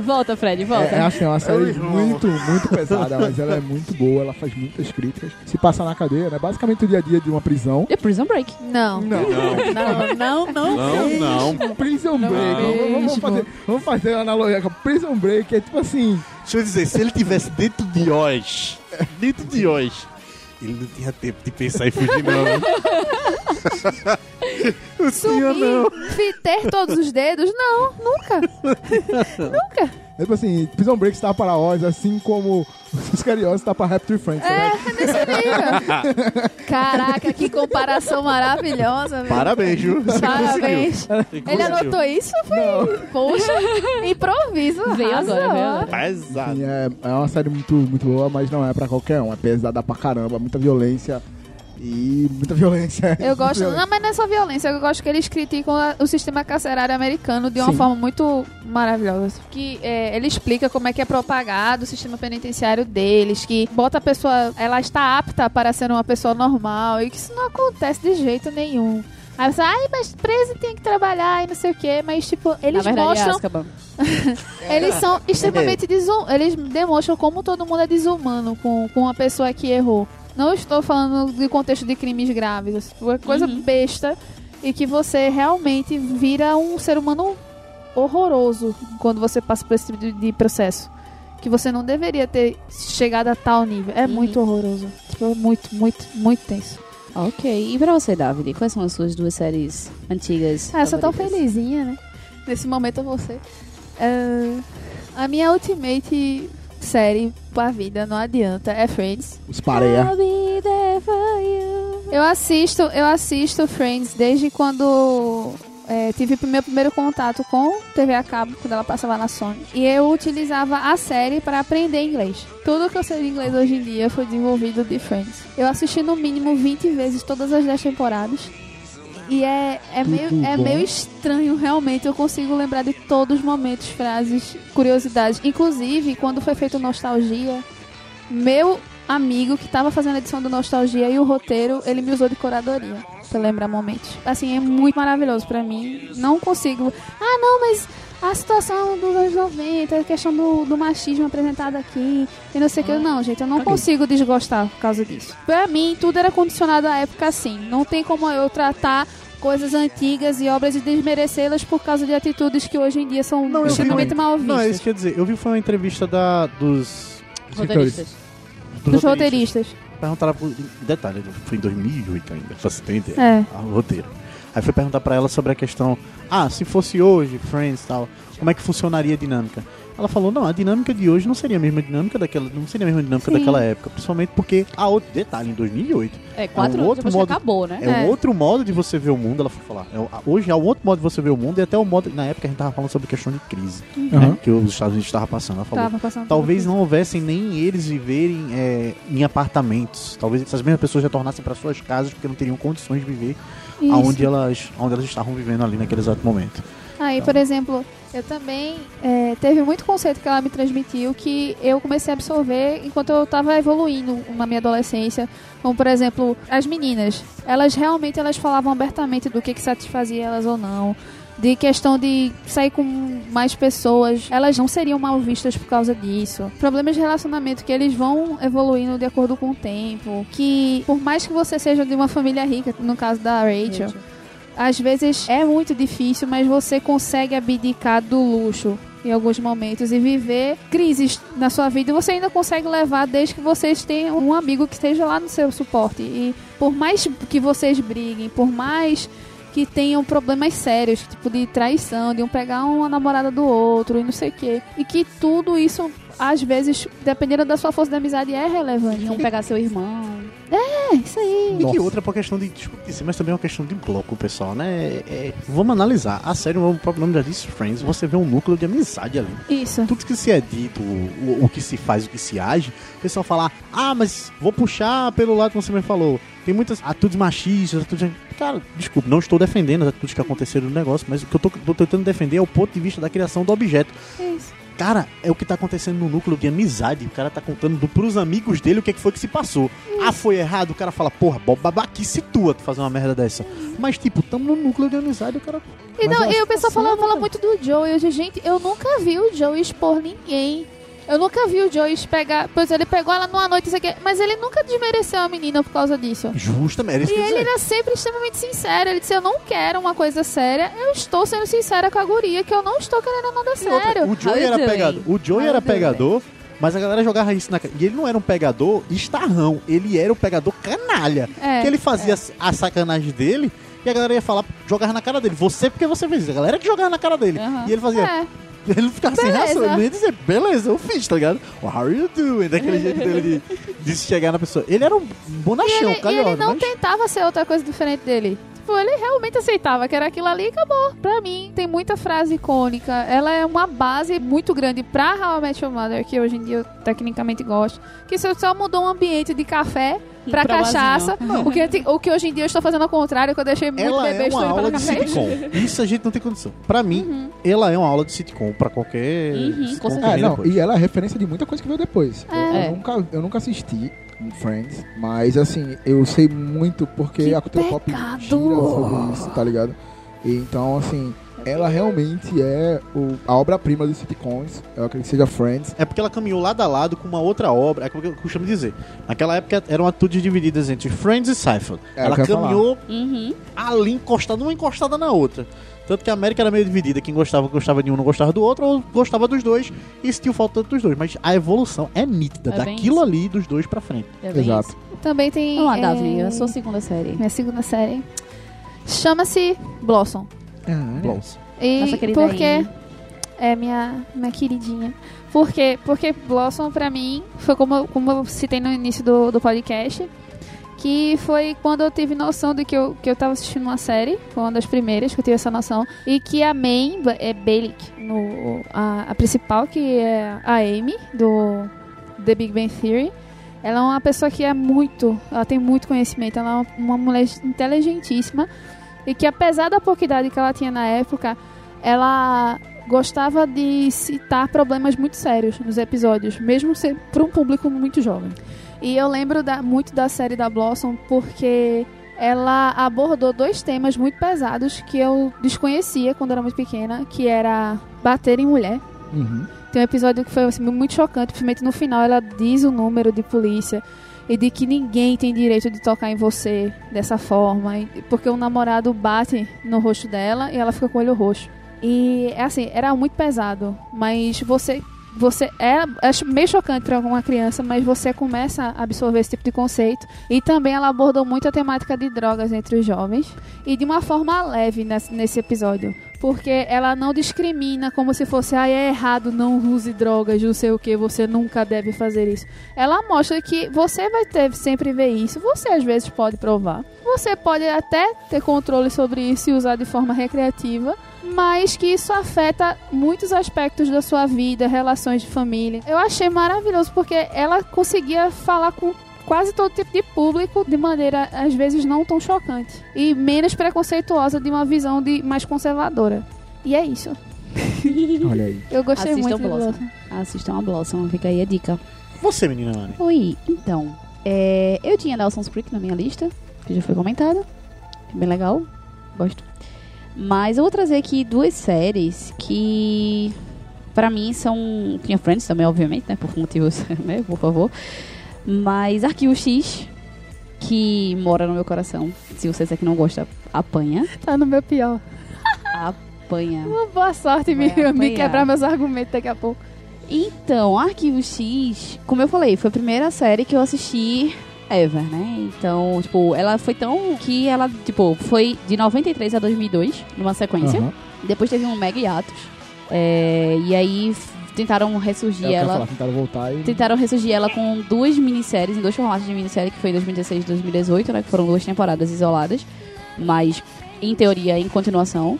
Volta, Fred, volta. É, é assim, é uma série muito, muito pesada, mas ela é muito boa, ela faz muitas críticas. Se passa na cadeia, né? Basicamente o dia a dia de uma prisão. The Prison Break. Não. Não. Não, não, não. Não, não. Prison Break. Vamos, vamos fazer, vamos fazer uma analogia com Prison Break. É tipo assim. Deixa eu dizer, se ele tivesse dentro de Oz, dentro de Oz, ele não tinha tempo de pensar em fugir, não. não tinha, não. Ter todos os dedos? Não, nunca. nunca. É tipo assim, Prison Break está para Oz, assim como os Cariosos está para Rapture Friends. É, né? nesse nível. Caraca, que comparação maravilhosa, velho. Parabéns, Ju. Você Parabéns. conseguiu. Ele anotou isso? Foi? Poxa, improviso. Veio agora, veio agora. Pesado. É, é uma série muito, muito boa, mas não é pra qualquer um. É pesada pra caramba, muita violência. E muita violência. Eu gosto, Violência. não, mas não é só violência, eu gosto que eles criticam o sistema carcerário americano de uma Sim. forma muito maravilhosa. Que é, ele explica como é que é propagado o sistema penitenciário deles, que bota a pessoa, ela está apta para ser uma pessoa normal, e que isso não acontece de jeito nenhum. Aí você, ai, mas preso tem que trabalhar e não sei o que, mas tipo, eles Na verdade, é mostram Azkaban. eles são extremamente desum... Eles demonstram como todo mundo é desumano com, com uma pessoa que errou. Não estou falando de contexto de crimes graves, é coisa Uhum. besta e que você realmente vira um ser humano horroroso quando você passa por esse tipo de, processo. Que você não deveria ter chegado a tal nível. É Uhum. muito horroroso. Tipo, muito, muito, muito tenso. Ok, e pra você, David? Quais são as suas duas séries antigas? Ah, eu sou tão felizinha, né? Nesse momento vou ser. Ah, a minha ultimate série pra vida, não adianta, é Friends. Os pareia. Eu assisto, eu assisto Friends desde quando é, tive meu primeiro contato com TV a cabo, quando ela passava na Sony. E eu utilizava a série para aprender inglês. Tudo que eu sei de inglês hoje em dia foi desenvolvido de Friends. Eu assisti no mínimo 20 vezes todas as 10 temporadas. E é, é, Tudo meio, é bom. meio estranho, realmente. Eu consigo lembrar de todos os momentos, frases, curiosidades. Inclusive, quando foi feito Nostalgia, meu amigo que tava fazendo a edição do Nostalgia e o roteiro, ele me usou de curadoria pra lembrar momentos. Assim, é muito maravilhoso pra mim. Não consigo. Ah, não, mas a situação dos anos 90, a questão do, do machismo apresentado aqui, e não sei o que. Não, gente, eu não Ok. consigo desgostar por causa disso. Pra mim, tudo era condicionado à época assim. Não tem como eu tratar coisas antigas e obras e desmerecê-las por causa de atitudes que hoje em dia são Não, vi extremamente mal Não, é isso vistas. que eu ia dizer. Eu vi foi uma entrevista da, dos, Roteiristas. Dos roteiristas. Perguntaram, pro- detalhe, foi em 2008 ainda, pra você É. o roteiro. Aí foi perguntar pra ela sobre a questão, ah, se fosse hoje, Friends e tal, como é que funcionaria a dinâmica? Ela falou, não, a dinâmica de hoje não seria a mesma dinâmica daquela, não seria a mesma dinâmica Sim. daquela época, principalmente porque, ah, outro detalhe, em 2008, É, quatro É um anos outro depois modo- acabou, né? é, um É. outro modo de você ver o mundo, ela foi falar. É, hoje é um outro modo de você ver o mundo e até o modo, na época a gente tava falando sobre questão de crise, Aham. né, que os Estados Unidos estavam passando, ela falou. Passando Talvez não houvessem nem eles viverem é, em apartamentos. Talvez essas mesmas pessoas retornassem para suas casas porque não teriam condições de viver isso. aonde elas, aonde elas estavam vivendo ali naquele exato momento. Aí, por exemplo, eu também é, teve muito conceito que ela me transmitiu que eu comecei a absorver enquanto eu estava evoluindo na minha adolescência. Como, por exemplo, as meninas. Elas realmente elas falavam abertamente do que, que satisfazia elas ou não. De questão de sair com mais pessoas, elas não seriam mal vistas por causa disso. Problemas de relacionamento que eles vão evoluindo de acordo com o tempo. Que por mais que você seja de uma família rica, no caso da Rachel, às vezes é muito difícil, mas você consegue abdicar do luxo em alguns momentos e viver crises na sua vida e você ainda consegue levar desde que vocês tenham um amigo que esteja lá no seu suporte. E por mais que vocês briguem, por mais que tenham problemas sérios, tipo de traição, de um pegar uma namorada do outro e não sei o quê. E que tudo isso, às vezes, dependendo da sua força de amizade, é relevante. Iam pegar seu irmão. É, isso aí. E que Nossa. outra por questão de discutir, mas também é uma questão de bloco, pessoal, né? É- vamos analisar. A série, o próprio nome já disse Friends, você vê um núcleo de amizade ali. Isso. Tudo que se é dito, o, o que se faz, o que se age, o pessoal fala, ah, mas vou puxar pelo lado que você me falou. Tem muitas atitudes machistas, atitudes... Cara, desculpa, não estou defendendo as atitudes que aconteceram no negócio, mas o que eu tô, tô tentando defender é o ponto de vista da criação do objeto. Isso. Cara, é o que tá acontecendo no núcleo de amizade. O cara tá contando do, pros amigos dele o que, é que foi que se passou. Ah, foi errado. O cara fala, porra, babaquice tua tu fazer uma merda dessa. Mas, tipo, tamo no núcleo de amizade, o cara. E, não, e o pessoal que fala, fala muito do Joey. Eu, gente, eu nunca vi o Joey expor ninguém. Eu nunca vi o Joey pegar. Pois ele pegou ela numa noite, isso aqui, mas ele nunca desmereceu a menina por causa disso. Justamente, era isso E ele dizer. era sempre extremamente sincero. Ele disse: Eu não quero uma coisa séria, eu estou sendo sincera com a guria, que eu não estou querendo nada E outra, sério. o Joey era doing? pegador. O Joey era pegador, mas a galera jogava isso na cara. E ele não era um pegador estarrão. Ele era o pegador canalha. É, que ele fazia a sacanagem dele e a galera ia falar, jogava na cara dele. Você porque você fez isso. A galera que jogava na cara dele. Aham. E ele fazia. É, Ele não ficava sem reação, ele não ia dizer, beleza, eu fiz, tá ligado? How are you doing? Daquele jeito dele de, de chegar na pessoa. Ele era um bonachão, ele, e ele não mas... tentava ser outra coisa diferente dele. Tipo, ele realmente aceitava que era aquilo ali e acabou. Pra mim, tem muita frase icônica. Ela é uma base muito grande pra How I Met Your Mother, que hoje em dia eu tecnicamente gosto. Que só mudou um ambiente de café pra Pra cachaça. O que, o que hoje em dia eu estou fazendo ao contrário, que eu deixei muito Ela bebê é uma estou indo aula para de sitcom. Isso a gente não tem condição. Pra mim, ela é uma aula de sitcom pra qualquer Uhum, sitcom com É, não, e ela é referência de muita coisa que veio depois. Eu, É. eu nunca, eu nunca assisti Friends, mas assim, eu sei muito porque Que a cultura pop pecado! gira sobre isso, tá ligado? E então, assim, ela realmente é o- a obra-prima dos sitcoms. Eu acredito que seja Friends. É porque ela caminhou lado a lado com uma outra obra. É o que eu costumo dizer. Naquela época eram atitudes divididas entre Friends e Seinfeld. É, ela caminhou Uhum. ali encostada, uma encostada na outra. Tanto que a América era meio dividida. Quem gostava, gostava de um, não gostava do outro, ou gostava dos dois e sentiu falta dos dois. Mas a evolução é nítida, É daquilo isso. ali dos dois pra frente. É Exato. isso. Também tem. Vamos lá, é, Daphne, a sua segunda série. Minha segunda série. Chama-se Blossom. Ah. E Nossa querida porque Amy. é minha, minha queridinha. Por quê? Porque Blossom, pra mim, foi como, eu- como eu citei no início do, do podcast, que foi quando eu tive noção de que eu, que eu tava assistindo uma série, foi uma das primeiras que eu tive essa noção, e que a main é Balik, no, a, a principal, que é a Amy, do The Big Bang Theory, ela é uma pessoa que é muito, ela tem muito conhecimento, ela é uma, uma mulher inteligentíssima, e que apesar da pouca idade que ela tinha na época, ela gostava de citar problemas muito sérios nos episódios, mesmo para um público muito jovem. E eu lembro da- muito da série da Blossom porque ela abordou dois temas muito pesados que eu desconhecia quando era muito pequena, que era bater em mulher. Uhum. Tem um episódio que foi assim, muito chocante, principalmente no final ela diz o número de polícia. E de que ninguém tem direito de tocar em você dessa forma, porque o namorado bate no rosto dela e ela fica com o olho roxo. E é assim, era muito pesado, mas você você é, é meio chocante para uma criança, mas você começa a absorver esse tipo de conceito. E também ela abordou muito a temática de drogas entre os jovens e de uma forma leve nesse, nesse episódio. Porque ela não discrimina como se fosse, ah, é errado, não use drogas, não sei o que, você nunca deve fazer isso. Ela mostra que você vai ter, sempre ver isso, você às vezes pode provar. Você pode até ter controle sobre isso e usar de forma recreativa, mas que isso afeta muitos aspectos da sua vida, relações de família. Eu achei maravilhoso porque ela conseguia falar com quase todo tipo de público de maneira às vezes não tão chocante e menos preconceituosa de uma visão de mais conservadora. E é isso. Olha aí. Eu gostei Assistam muito Blossom. Blossom. Assistam a Blossom, fica aí a dica. Você, menina Anne. Oi, então. é, eu tinha Dawson's Creek na minha lista, que já foi comentada. Bem legal, gosto. Mas eu vou trazer aqui duas séries que, pra mim, são. Tinha Friends também, obviamente, né? Por motivos, né? Por favor. Mas Arquivo X, que mora no meu coração. Se você aqui não gosta, apanha. Tá no meu pior. Apanha. Uma boa sorte me, me quebrar meus argumentos daqui a pouco. Então, Arquivo X, como eu falei, foi a primeira série que eu assisti ever, né? Então, tipo, ela foi tão que ela, tipo, foi de 93 a 2002, numa sequência. Aham. Depois teve um mega hiatus. É, e aí tentaram ressurgir É ela. falar, tentaram voltar e... Tentaram ressurgir ela com duas minisséries, em dois formatos de minissérie, que foi em 2016 e 2018, né? Que foram duas temporadas isoladas. Mas, em teoria, em continuação.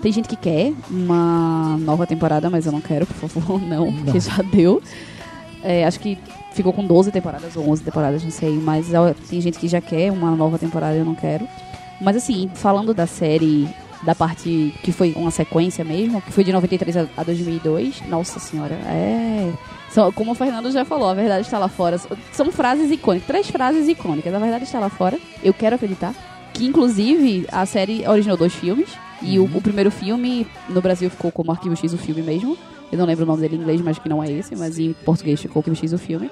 Tem gente que quer uma nova temporada, mas eu não quero, por favor, não, porque já deu. É, acho que ficou com 12 temporadas ou 11 temporadas, não sei. Mas tem gente que já quer uma nova temporada, eu não quero. Mas assim, falando da série, da parte que foi uma sequência mesmo, que foi de 93 a, a 2002, nossa senhora, é. São, como o Fernando já falou, a verdade está lá fora. São frases icônicas, três frases icônicas. A verdade está lá fora. Eu quero acreditar. Que inclusive a série originou dois filmes. E o, o primeiro filme no Brasil ficou como Arquivo X o filme mesmo. Eu não lembro o nome dele em inglês, mas que não é esse, mas em português ficou Arquivo X o filme.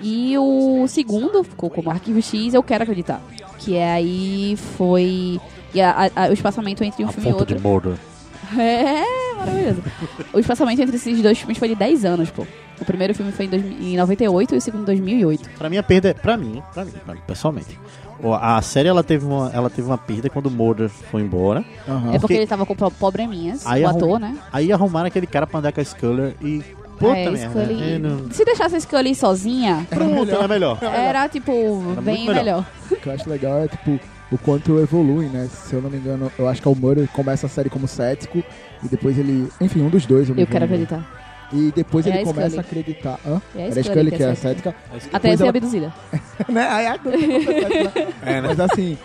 E o segundo ficou como Arquivo X, eu quero acreditar. Que é aí foi. E a- a- o espaçamento entre um A filme e outro. de Mordor. É, maravilhoso. O espaçamento entre esses dois filmes foi de 10 anos, pô. O primeiro filme foi em, 2000 em 98 e o segundo em 2008. Pra mim, a perda é. Pra mim, pra mim, pra mim, pessoalmente. A série ela teve, uma, ela teve uma perda quando o Mordor foi embora. Aham. É porque Porque- ele tava com probleminhas, Aí o arrum- ator, né? Aí arrumaram aquele cara pra andar com a Sculler e. Puta é, merda. Scully- é, não- Se deixasse a Scully sozinha, Pronto, era melhor. era, tipo, bem muito melhor. melhor. O que eu acho legal é, tipo, o quanto evolui, né? Se eu não me engano, eu acho que é o Murray começa a série como cético e depois ele... Enfim, um dos dois, eu Eu quero acreditar. E depois É ele a começa Scully. a acreditar... Hã? É a Era Scully que é a cética. Até ser ela- abduzida. né? Aí a é? É, né? Mas assim,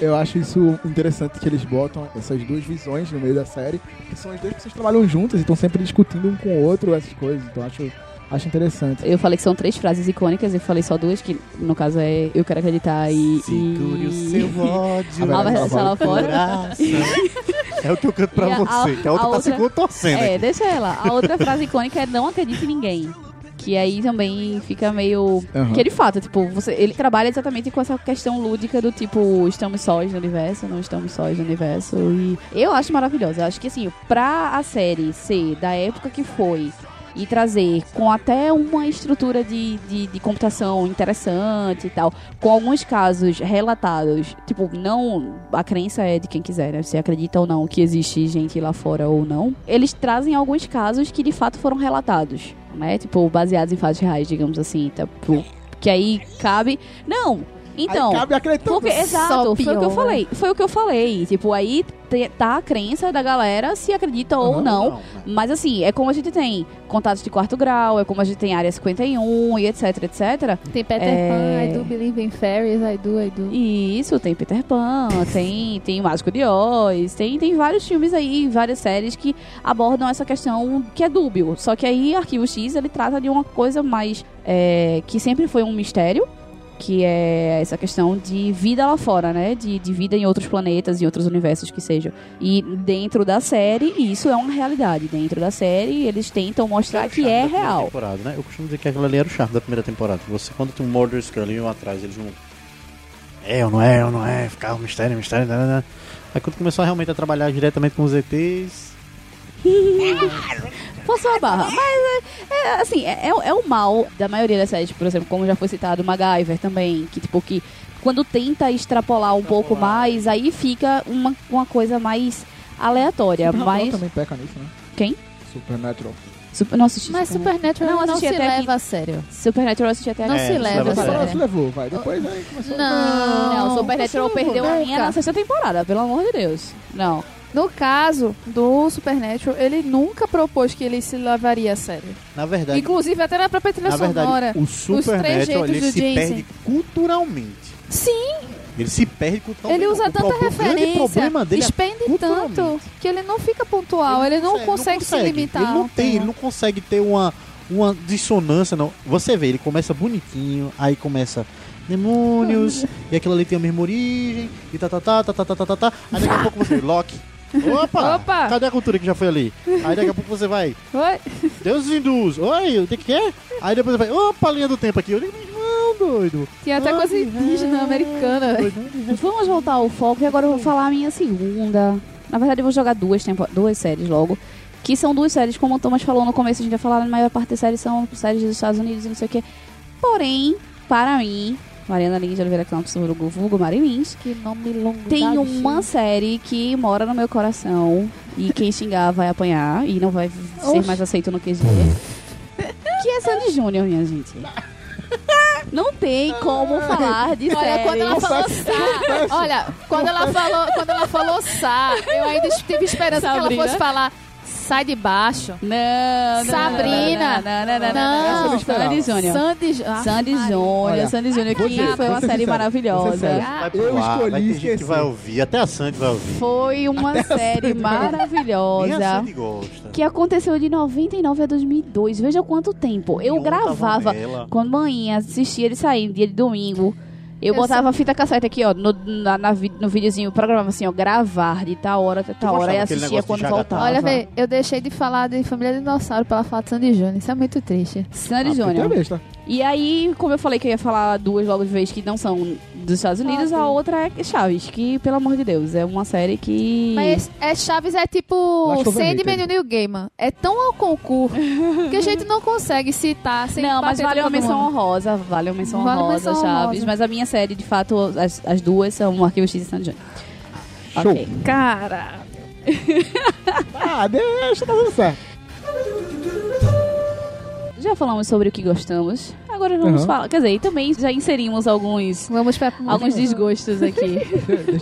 eu acho isso interessante que eles botam essas duas visões no meio da série, que são as duas pessoas que trabalham juntas e estão sempre discutindo um com o outro essas coisas. Então acho, acho interessante. Eu falei que são três frases icônicas, eu falei só duas, que no caso é Eu Quero Acreditar e... Segure o e... seu ódio. A A verdade está lá fora. É o que eu canto pra E a- você, que a outra a tá outra- segura torcendo. É, aqui. deixa ela. A outra frase icônica é Não Acredite em Ninguém. Que aí também fica meio... Aham. Que de fato, tipo, você, ele trabalha exatamente com essa questão lúdica do tipo, estamos sós no universo, não estamos sós no universo. E eu acho maravilhosa. Eu acho que assim, pra a série ser da época que foi e trazer com até uma estrutura de, de, de computação interessante e tal, com alguns casos relatados, tipo, não. A crença é de quem quiser, né? Se acredita ou não que existe gente lá fora ou não. Eles trazem alguns casos que de fato foram relatados, né? Tipo, baseados em fatos reais, digamos assim. Tá? Tipo, Que aí cabe. Não! Então. Aí cabe acreditar. Porque, exato, Só foi o que eu falei. Foi o que eu falei. Tipo, aí tá a crença da galera se acredita ou Uhum. não. né? Mas assim, é como a gente tem contatos de quarto grau, é como a gente tem área 51 e etc, etc. Tem Peter É. Pan, I do believe in fairies, I do, I do. E isso, tem Peter Pan, tem, tem o Mágico de Oz, tem, tem vários filmes aí, várias séries que abordam essa questão que é dúbio. Só que aí Arquivo X, ele trata de uma coisa mais... é, que sempre foi um mistério, Que é essa questão de vida lá fora, né? De, de vida em outros planetas, em outros universos que seja. E dentro da série, isso é uma realidade. Dentro da série, eles tentam mostrar que é Da primeira real. Temporada, né? Eu costumo dizer que aquilo ali era o charme da primeira temporada. Você, quando tem um Murder ali um atrás, eles não. É ou não é, ou não é, ficava um mistério, mistério, né, né, né. Aí quando começou realmente a trabalhar diretamente com os ETs. Forçou a barra. Mas, é, é, assim, é, é, é o mal da maioria das séries. Por exemplo, como já foi citado, MacGyver também. Que, tipo, que quando tenta extrapolar um pouco mais, aí fica uma, uma coisa mais aleatória. Supernatural Mas... também peca nisso, né? Quem? Supernatural. Super, não assisti. Mas Supernatural Não, não, se aqui. leva a sério. Supernatural eu assisti até Não agora. se É, leva a a sério. se levou, vai. Depois aí começou. Não. Não, Supernatural perdeu a linha na sexta temporada, pelo amor de Deus. Não. No caso do Supernatural, ele nunca propôs que ele se levaria a sério. Na verdade, Inclusive até na própria trilha na verdade sonora. o Supernatural ele se Jensen. perde culturalmente. Sim, Ele se perde culturalmente. ele usa O tanta referência, problema dele é expende culturalmente. tanto que ele não fica pontual, ele não, consegue, se limitar. Ele não tem, tema. ele não consegue ter uma, uma dissonância, não. Você vê, ele começa bonitinho, aí começa demônios, e aquilo ali tem a mesma origem, e tá, tá, tá, tá, tá, tá, tá, tá, tá. Aí daqui a pouco você vê Loki. Opa! Opa! Cadê a cultura que já foi ali? Aí daqui a pouco você vai, Oi? Deus hindus, oi, o que que é? Aí depois você vai, opa, linha do tempo aqui. Eu digo, não, doido. Tinha até Ai, coisa indígena, é, americana. velho. doido. Vamos voltar ao foco e agora eu vou falar a minha segunda. Na verdade, eu vou jogar duas, tempo... duas séries logo. Que são duas séries, como o Thomas falou no começo, a gente vai falar, a maior parte das séries são séries dos Estados Unidos e não sei o quê. Porém, para mim, Mariana Lins de Oliveira Campos, vulgo vulgo Mari Lins, Que nome longo. tem da uma série que mora no meu coração e quem xingar vai apanhar e não vai ser Oxi. mais aceito no QG. que é Sandy Júnior, minha gente. Não tem como falar de Olha, quando ela falou Sá, olha, quando ela falou, quando ela falou Sá, eu ainda tive esperança que Sabrina. ela fosse falar sai de baixo. Não, não, Sabrina. Não, não, não. Sandy Júnior. Sandy, ah, Sandy. Júnior, Sandy Júnior, vou que dizer, foi uma série sincero, maravilhosa. Eu escolhi vai ter gente que vai ouvir, até a Sandy vai ouvir. Foi uma série Nem a maravilhosa. Sandy gosta. Que aconteceu de 99 a 2002. Veja quanto tempo. Eu Nenhum gravava. Quando manhã assistia ele saindo, dia de domingo. Eu, Eu botava a fita cassete aqui, ó, no, na, na no videozinho, programava assim, ó, gravar de tal hora até tal hora e assistia quando voltava. Olha, vê, eu deixei de falar de Família Dinossauro pra ela falar de Sandy Júnior. Isso é muito triste. Sandy Ah, Júnior. é. E aí, como eu falei que eu ia falar duas logo de vez que não são dos Estados Unidos, Ah, a outra é Chaves, que, pelo amor de Deus, é uma série que. Mas é Chaves é tipo Sandman e o Neil Gaiman. É tão ao concurso que a gente não consegue citar sem Não, mas vale uma menção mundo. honrosa, vale uma menção Vale honrosa, menção Chaves. honrosa. Mas a minha série, de fato, as, as duas são o Arquivo X e Sandy Júnior. Show. Ok. Cara, Ah, deixa, tá tudo certo. Já falamos sobre o que gostamos. Agora vamos Uhum. falar. Quer dizer, e também já inserimos alguns, vamos pra alguns desgostos aqui.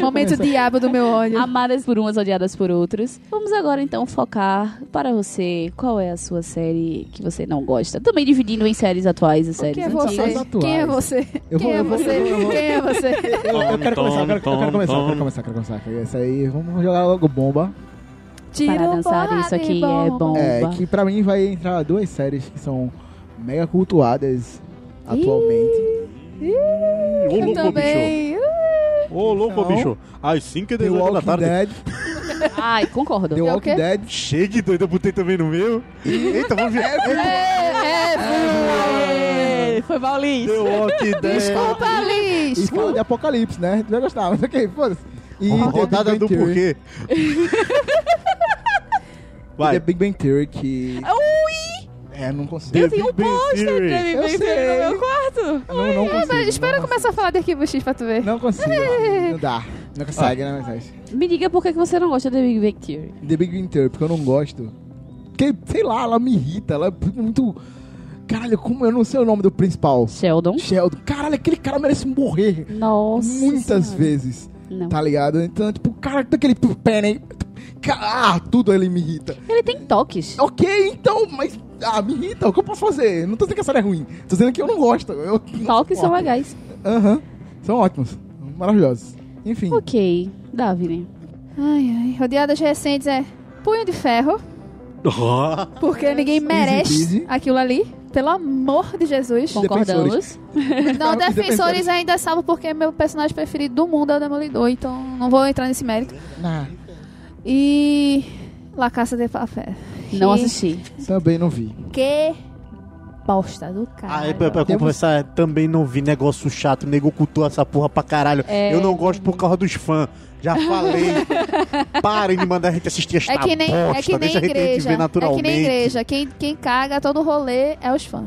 Momento diabo do meu ódio. Amadas por umas, odiadas por outros. Vamos agora então focar para você qual é a sua série que você não gosta. Também dividindo em séries atuais e séries Quem é antigas. você? atuais. Quem é você? Eu Quem vou- é você? eu vou- Quem é você? Eu, eu quero começar, eu quero, eu quero começar, eu quero começar, eu quero começar. Essa aí, vamos jogar logo bomba. Tira Para dançar, porrada isso aqui de é bom. É, Bomba. que pra mim vai entrar duas séries que são mega cultuadas atualmente. Ô, Eu louco, bicho. também. Ô, louco, Não. bicho. Às 5 e The 18 da Walking tarde. Dead. Ai, concordo. The o Walking quê? Dead. Cheio de doido, eu botei também no meu. Eita, vamos ver. É, é, Foi mal, Liz. The Walking Dead. Desculpa, E Liz. fala de Apocalipse, né? Tu vai gostar, mas ok, foda-se. E The Rodada do porquê. Vai. The Big Bang Theory, que... Ui! É, não consigo. Eu tenho um pôster de Big Bang Theory no meu quarto. Não, não consigo. Espera não começar a falar de Arquivo X pra tu ver. Não consigo. Não dá. Não consegue, né? Mas... Me diga por que que você não gosta de Big Bang Theory. The Big Bang Theory, porque eu não gosto. Porque, sei lá, ela me irrita. Ela é muito... Caralho, como eu não sei o nome do principal. Sheldon. Sheldon. Caralho, aquele cara merece morrer. Nossa. Muitas Senhora. vezes. Não. Tá ligado? Então, tipo, o cara daquele penny. Ah, tudo ele me irrita. Ele tem toques. Ok, então, mas. Ah, me irrita. O que eu posso fazer? Não tô dizendo que a série é ruim. Tô dizendo que eu não gosto. Eu não Toques são legais. Aham. São ótimos. Maravilhosos. Enfim. Ok. Davine. Ai, ai. Rodeadas recentes é Punho de Ferro. Porque ninguém merece aquilo ali. Pelo amor de Jesus. Concordamos. Não, Defensores ainda é salvo porque meu personagem preferido do mundo é o Demolidor, então não vou entrar nesse mérito. Nah, E. La Caça de Papel. Não Que- assisti. também não vi. Que bosta do Ah, cara. é pra, pra Temos- conversar, também não vi negócio chato, nego ocultou essa porra pra caralho. É. Eu não gosto por causa dos fãs. Já falei. Parem de mandar a gente assistir esta É que nem, bosta. é que nem deixa a gente igreja. ver É que nem igreja. Quem, quem caga todo rolê é os fãs.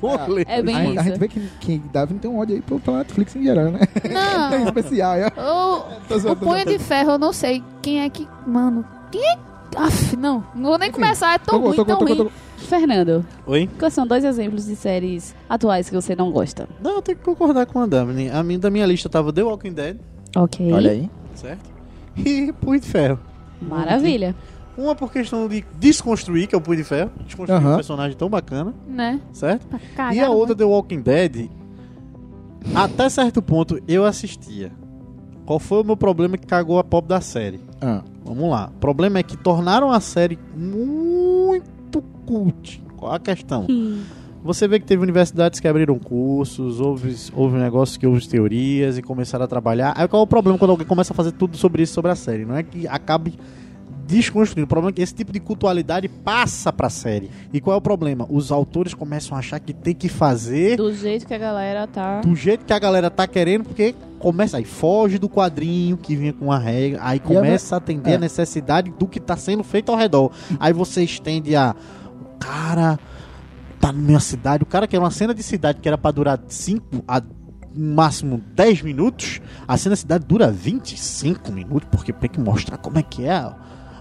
Rolê. É bem a, isso. a gente vê que, que Davi tem um ódio aí pro, Netflix em geral, né? Tem Não. especial, é. o, Tô o tô Punho de Ferro, eu não sei quem é que. Mano. Quem é. Aff, não. Não vou nem começar. É tão Tocou, ruim, tocou, tão tocou, ruim. Fernando, Oi? quais são dois exemplos de séries atuais que você não gosta? Não, eu tenho que concordar com a Daphne. A minha, da minha lista tava The Walking Dead, Ok. Olha aí. certo? E Punho de Ferro. Maravilha. Uma por questão de desconstruir, que é o Punho de Ferro. Desconstruir um personagem tão bacana, Né? certo? Pra cagar, e a outra, mano. The Walking Dead, até certo ponto eu assistia. Qual foi o meu problema que cagou a pop da série? Ah, Vamos lá. O problema é que tornaram a série muito cult. Qual a questão? Hum. Você vê que teve universidades que abriram cursos, houve, houve negócios que houve teorias e começaram a trabalhar. Aí qual é o problema quando alguém começa a fazer tudo sobre isso, sobre a série? Não é que acabe desconstruindo. O problema é que esse tipo de cultualidade passa pra série. E qual é o problema? Os autores começam a achar que tem que fazer Do jeito que a galera tá. do jeito que a galera tá querendo, porque começa aí, foge do quadrinho que vinha com a regra, aí E começa a atender é. a necessidade do que tá sendo feito ao redor. Aí você estende a. O cara tá na minha cidade, o cara quer uma cena de cidade que era pra durar 5 a no máximo 10 minutos, a cena de cidade dura 25 minutos, porque tem que mostrar como é que é.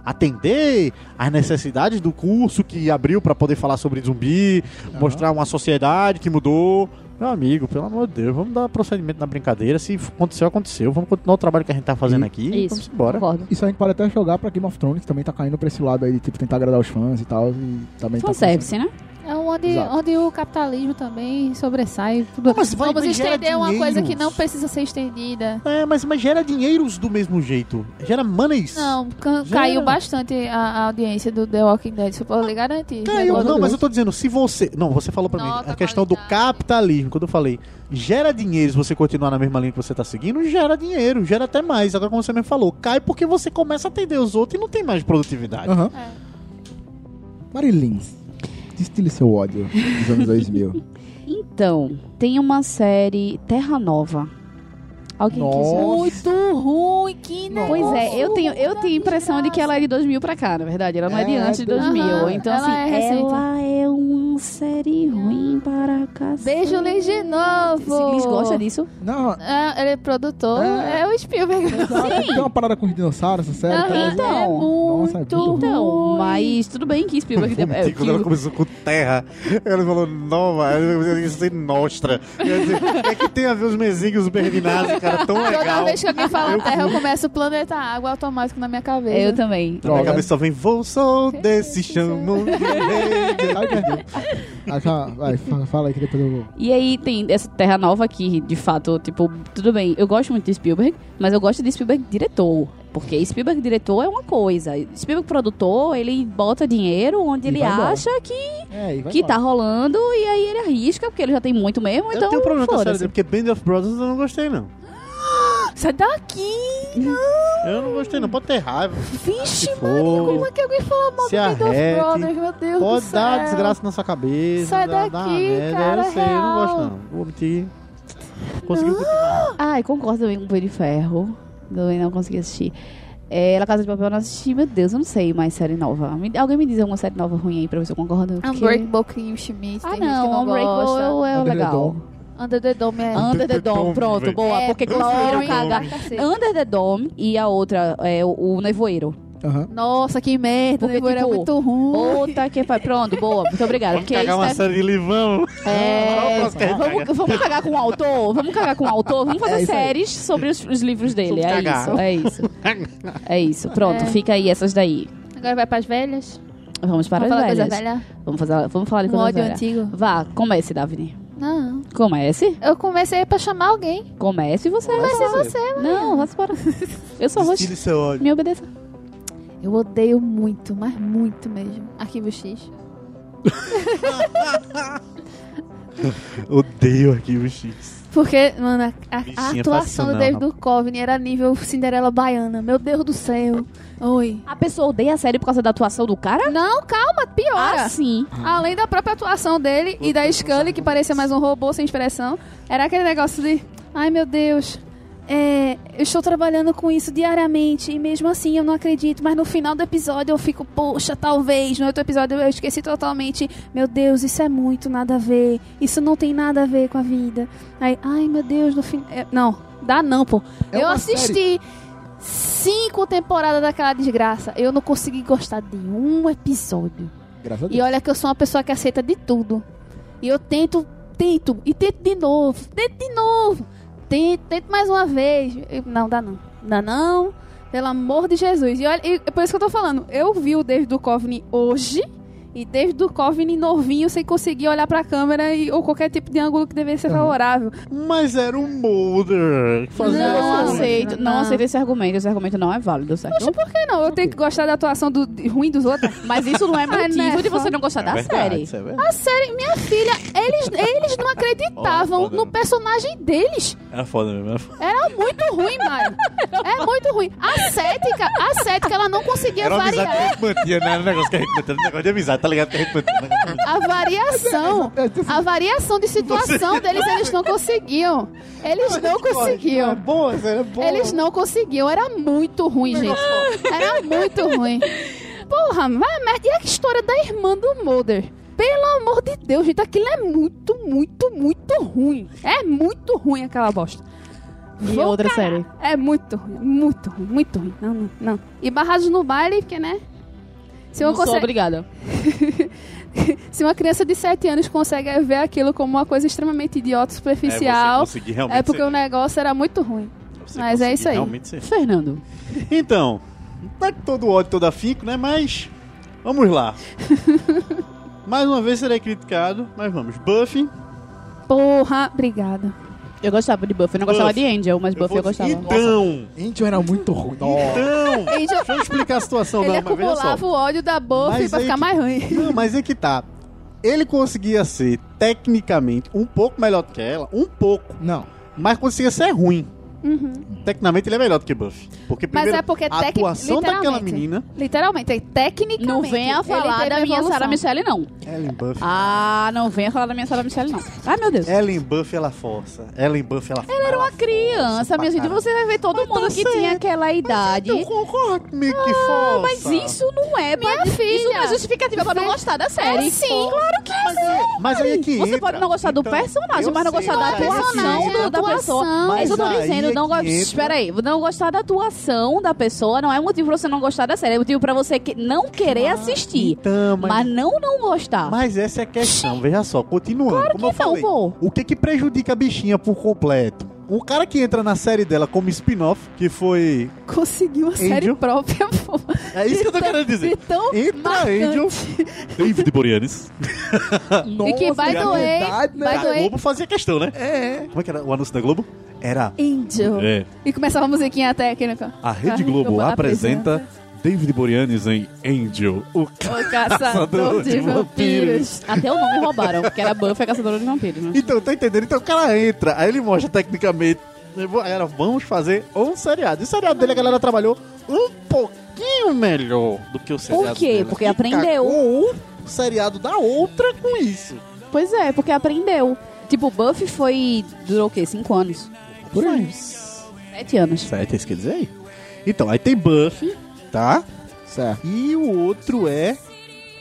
Atender às necessidades do curso que abriu pra poder falar sobre zumbi, mostrar uma sociedade que mudou. Meu amigo, pelo amor de Deus, vamos dar procedimento na brincadeira. Se aconteceu, aconteceu. Vamos continuar o trabalho que a gente tá fazendo E- aqui. e Isso. Vamos embora. Concordo. Isso a gente pode até jogar pra Game of Thrones, que também tá caindo pra esse lado aí de tipo tentar agradar os fãs e tal. E também tá Fanservice, né? É onde, Exato. onde o capitalismo também sobressai. Tudo. Mas vai- Vamos mas estender uma coisa que dinheiros. não precisa ser estendida. É, mas, mas gera dinheiros do mesmo jeito. Gera monies. Não, Gera. caiu bastante a, a audiência do The Walking Dead, isso eu posso lhe garantir. Caiu, não, do- mas eu tô dizendo, se você. Não, você falou pra Nota, mim a questão do qualidade. capitalismo. Quando eu falei, gera dinheiro se você continuar na mesma linha que você tá seguindo, gera dinheiro, gera até mais. Agora, como você mesmo falou, cai porque você começa a atender os outros e não tem mais produtividade. Aham. É. Marilins, destile seu ódio dos anos 2000. Então, tem uma série Terra Nova. Alguém quiser? Muito ruim, que não. Pois é, eu tenho, eu tenho a impressão de que ela é de 2000 pra cá, na verdade. Ela não é, de É, antes de do- 2000. Aham, então, ela assim, é recente. ela é uma série ruim para cacete. Beijo, Liz, de novo. Liz gosta disso? Não, É, ele é produtor, É. é, o Spielberg. tem uma parada com os dinossauros, essa série. Ah, então, é Nossa, é muito muito ruim. Então, ruim. mas tudo bem que Spielberg... é, Tipo, quando ela que- começou com terra, ela falou nova, isso é nostra. Quer dizer, é que tem a ver os mesinhos berninados, cara, tão Toda legal. vez que alguém fala Eu Terra, eu começo o planeta Água automático na minha cabeça. eu também. Na minha cabeça só vem, vou só desse chamão de rei. Ai, perdi. Já- vai, fala, aí que depois eu vou. E aí tem essa Terra Nova que, de fato, tipo, tudo bem, eu gosto muito de Spielberg, mas eu gosto de Spielberg diretor. Porque Spielberg diretor é uma coisa. Spielberg produtor, ele bota dinheiro onde E ele embora. acha que, É, que tá rolando e aí ele arrisca, porque ele já tem muito mesmo, Eu então tenho um problema com a série dele, porque Band of Brothers eu não gostei, não. Sai daqui! Eu não gostei, não. Pode ter raiva. Vixe, for, como é que alguém fala mal se do arrete, Brothers, meu Deus Pode do dar céu. desgraça na sua cabeça. Sai dá- dá daqui, merda. cara, Eu sei, eu não gosto, real. não. Vou mentir. Conseguiu continuar. Ai, concordo também com o de Ferro. Também não consegui assistir. É, La Casa de Papel eu não assisti, meu Deus, eu não sei mais série nova. Me- alguém me diz alguma série nova ruim aí pra ver se eu concordo. porque- Unbreakable Kim Schmidt. Ah, tem gente que não, não Unbreakable gosta. é, é legal. Under the Dome é. Under the Dome, pronto, boa, É porque conseguiram cagar. Under the Dome e a outra é o, o Nevoeiro. Aham. Nossa, que merda. Porque, o Nevoeiro tipo, é muito ruim. Outra que faz. Pronto, boa, muito obrigada. Vamos cagar uma é- série de livão. É, Vamos cagar. vamos, cagar com o autor? Vamos cagar com o autor? Vamos fazer É isso aí. séries sobre os, os livros dele. Vamos É cagar. isso, é isso. É isso. Pronto, É. fica aí essas daí. Agora vai pras velhas. Vamos para Vamos as falar coisa velhas. velha. Vamos, fazer, vamos falar de Um coisa ódio velha. antigo. Vá, comece, Daphne. Não. Comece. Eu comecei pra chamar alguém. Comece e você Vai ser falar. você, Não, vai embora. Eu só vou. Destile seu ódio. Me obedeça. Eu odeio muito, mas muito mesmo. Arquivo X. Odeio Arquivo X. Porque, mano, a, a- Bichinha atuação do passional, David Duchovny era nível Cinderela Baiana. Meu Deus do céu. Oi. A pessoa odeia a série por causa da atuação do cara? Não, calma, piora. Ah, sim. Além da própria atuação dele e da Scully, que parecia mais um robô sem expressão, era aquele negócio de: ai meu Deus, é, eu estou trabalhando com isso diariamente e mesmo assim eu não acredito, mas no final do episódio eu fico, poxa, talvez. No outro episódio eu esqueci totalmente: meu Deus, isso é muito nada a ver, isso não tem nada a ver com a vida. Aí, ai meu Deus, no final. Não, dá não, pô. É eu assisti. Cinco temporadas daquela desgraça. Eu não consegui gostar de um episódio. E olha que eu sou uma pessoa que aceita de tudo. E eu tento, tento, e tento de novo, tento de novo. Tento, tento mais uma vez. Eu- não, dá não. Dá não. Pelo amor de Jesus. E olha, e é por isso que eu tô falando. Eu vi o David Duchovny hoje. E David Duchovny novinho, sem conseguir olhar pra câmera e, ou qualquer tipo de ângulo que deveria ser favorável. Mas era um Mulder. que fazia Não, aceito, não, não. aceito esse argumento. Esse argumento não é válido, certo? Poxa, por que não? Eu tenho que gostar da atuação do, ruim dos outros. Mas isso não é motivo né, de você não gostar É da verdade, série. é. A série, minha filha, eles, eles não acreditavam foda, no personagem deles. É foda mesmo. É foda. Era muito ruim, Mário. É muito ruim. A cética, a cética, ela não conseguia Era uma amizade que a variar. gente mantinha, né? Era um negócio que a gente mantinha. Era um negócio de amizade, tá ligado? A né? A variação, É, tipo, a variação de situação deles, eles não conseguiam. Eles não É conseguiam. boa, é boa. Eles não conseguiam. Era muito ruim, gente. Era muito ruim. Porra, merda. E a história da irmã do Mulder? Pelo amor de Deus, gente, aquilo é muito, muito, muito ruim. É muito ruim aquela bosta. E Vou outra cagar. série? É muito ruim, muito ruim, muito ruim. Não, não, não. E Barrados no Baile, porque, né? Se, eu Não sou consigo- obrigada. se uma criança de 7 anos consegue ver aquilo como uma coisa extremamente idiota, É, superficial, realmente é, porque ser- o negócio era muito ruim. você mas é isso aí. Realmente ser. Fernando. Então, não é todo ódio, todo afinco, né? Mas, vamos lá. Mais uma vez serei criticado, mas vamos. Buffy. Porra, obrigada. Eu gostava de Buffy. Eu não gostava de Angel, mas eu Buffy eu vou- gostava. Então, Angel era muito ruim. Nossa. então, Angel, deixa eu explicar a situação. ele não, acumulava o ódio da Buffy Mas pra aí ficar que- mais ruim. Não, mas é que tá. Ele conseguia ser, tecnicamente, um pouco melhor do que ela, um pouco, Não. mas conseguia ser ruim. Uhum. Tecnicamente ele é melhor do que Buffy. Porque Mas primeiro, é porque a tec- atuação daquela menina, Literalmente, é tecnicamente. Não venha falar da minha. Sarah Michelle, não. Ellen Buffy. Ah, não venha falar da minha Sarah Michelle, não. Ai, meu Deus. Ellen Buffy ela força. Ellen Buffy ela Ela Era uma criança, minha gente. Você vai ver todo Mas mundo tá que certo. tinha aquela idade. Eu concordo comigo que força. Mas isso não é, Minha mas filha. isso não é justificativa pra não gostar da série. É, sim. claro que Mas, é- mas aí é que Você entra. pode não gostar do Então, personagem, mas não gostar da mas é que atuação da pessoa. Mas eu tô Mas dizendo, não entra. Espera aí, não gostar da atuação da pessoa não é motivo pra você não gostar da série. É motivo pra você que não querer assistir. Então, mas, Mas não não gostar. mas essa é a questão. Veja só, continuando. Claro que não, falei, pô. o que que prejudica a bichinha por completo? Um cara que entra na série dela como spin-off, que foi. Conseguiu uma série Angel. própria, pô. É isso que eu tô De tão- querendo dizer. de tão Entra marcante. Angel, David Boreanaz. E que, by the way, verdade, né? by A the way, Globo fazia questão, né? É. Como é que era o anúncio da Globo? Era. Angel. É. E começava a musiquinha técnica. A Rede Globo apresenta David Boreanaz em Angel, o O caçador de vampiros. Até o nome roubaram, porque era Buffy a Caçadora de Vampiros, né? Então, tá entendendo? Então o cara entra, aí ele mostra tecnicamente. Era, vamos fazer um seriado. E o seriado dele a galera trabalhou um pouquinho melhor do que o seriado quê? dela. Porque E aprendeu. cagou o seriado da outra com isso. Pois é, porque aprendeu. Tipo, Buffy foi. Durou o quê? Cinco anos? Por aí. Sete anos. Sete, é isso que quer dizer aí? Então, aí tem Buffy, tá? Certo. E o outro é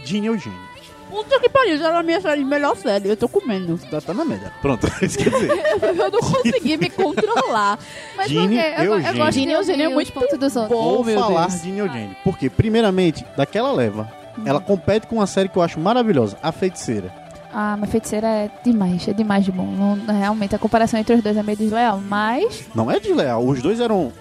Ginny Eugênio. Puta que pariu, era a minha série, melhor série, eu tô comendo. Tá, tá na média. Pronto, isso quer dizer. Eu não consegui me controlar. Mas por Gene quê? Eu, eu gosto de Eugênio é muito os pontos dos outros. bom. Vou meu falar Deus. Eugênio. Porque, primeiramente, daquela leva, ela compete com uma série que eu acho maravilhosa, A Feiticeira. Ah, mas feiticeira é demais, é demais de bom. Não- realmente, a comparação entre os dois é meio desleal, mas... Não é desleal, os dois eram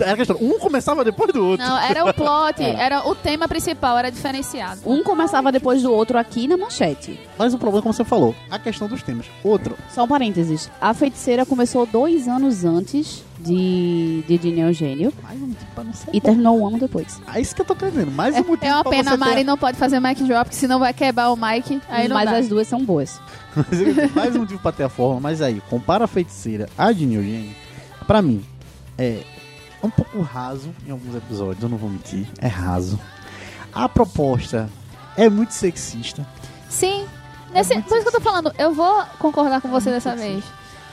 Era a questão, um começava depois do outro. Não, era o plot, era o tema principal, era diferenciado. Um começava depois do outro aqui na manchete. Mas o problema, como você falou, a questão dos temas. Outro, Só um parênteses. A feiticeira começou dois anos antes de, de Dini Eugênio mais um motivo pra não ser e terminou um ano depois. É isso que eu tô querendo. Mais um motivo É uma pra pena, a Mari ter... não pode fazer mic drop, que senão vai quebrar o mic. Aí Mas dá. as duas são boas. mais um motivo pra ter a forma. Mas aí, compara a feiticeira a de Eugênio. Pra mim, é um pouco raso em alguns episódios, eu não vou mentir. É raso. A proposta é muito sexista. Sim. Nesse, muito por isso que eu tô falando, eu vou concordar com você muito dessa vez.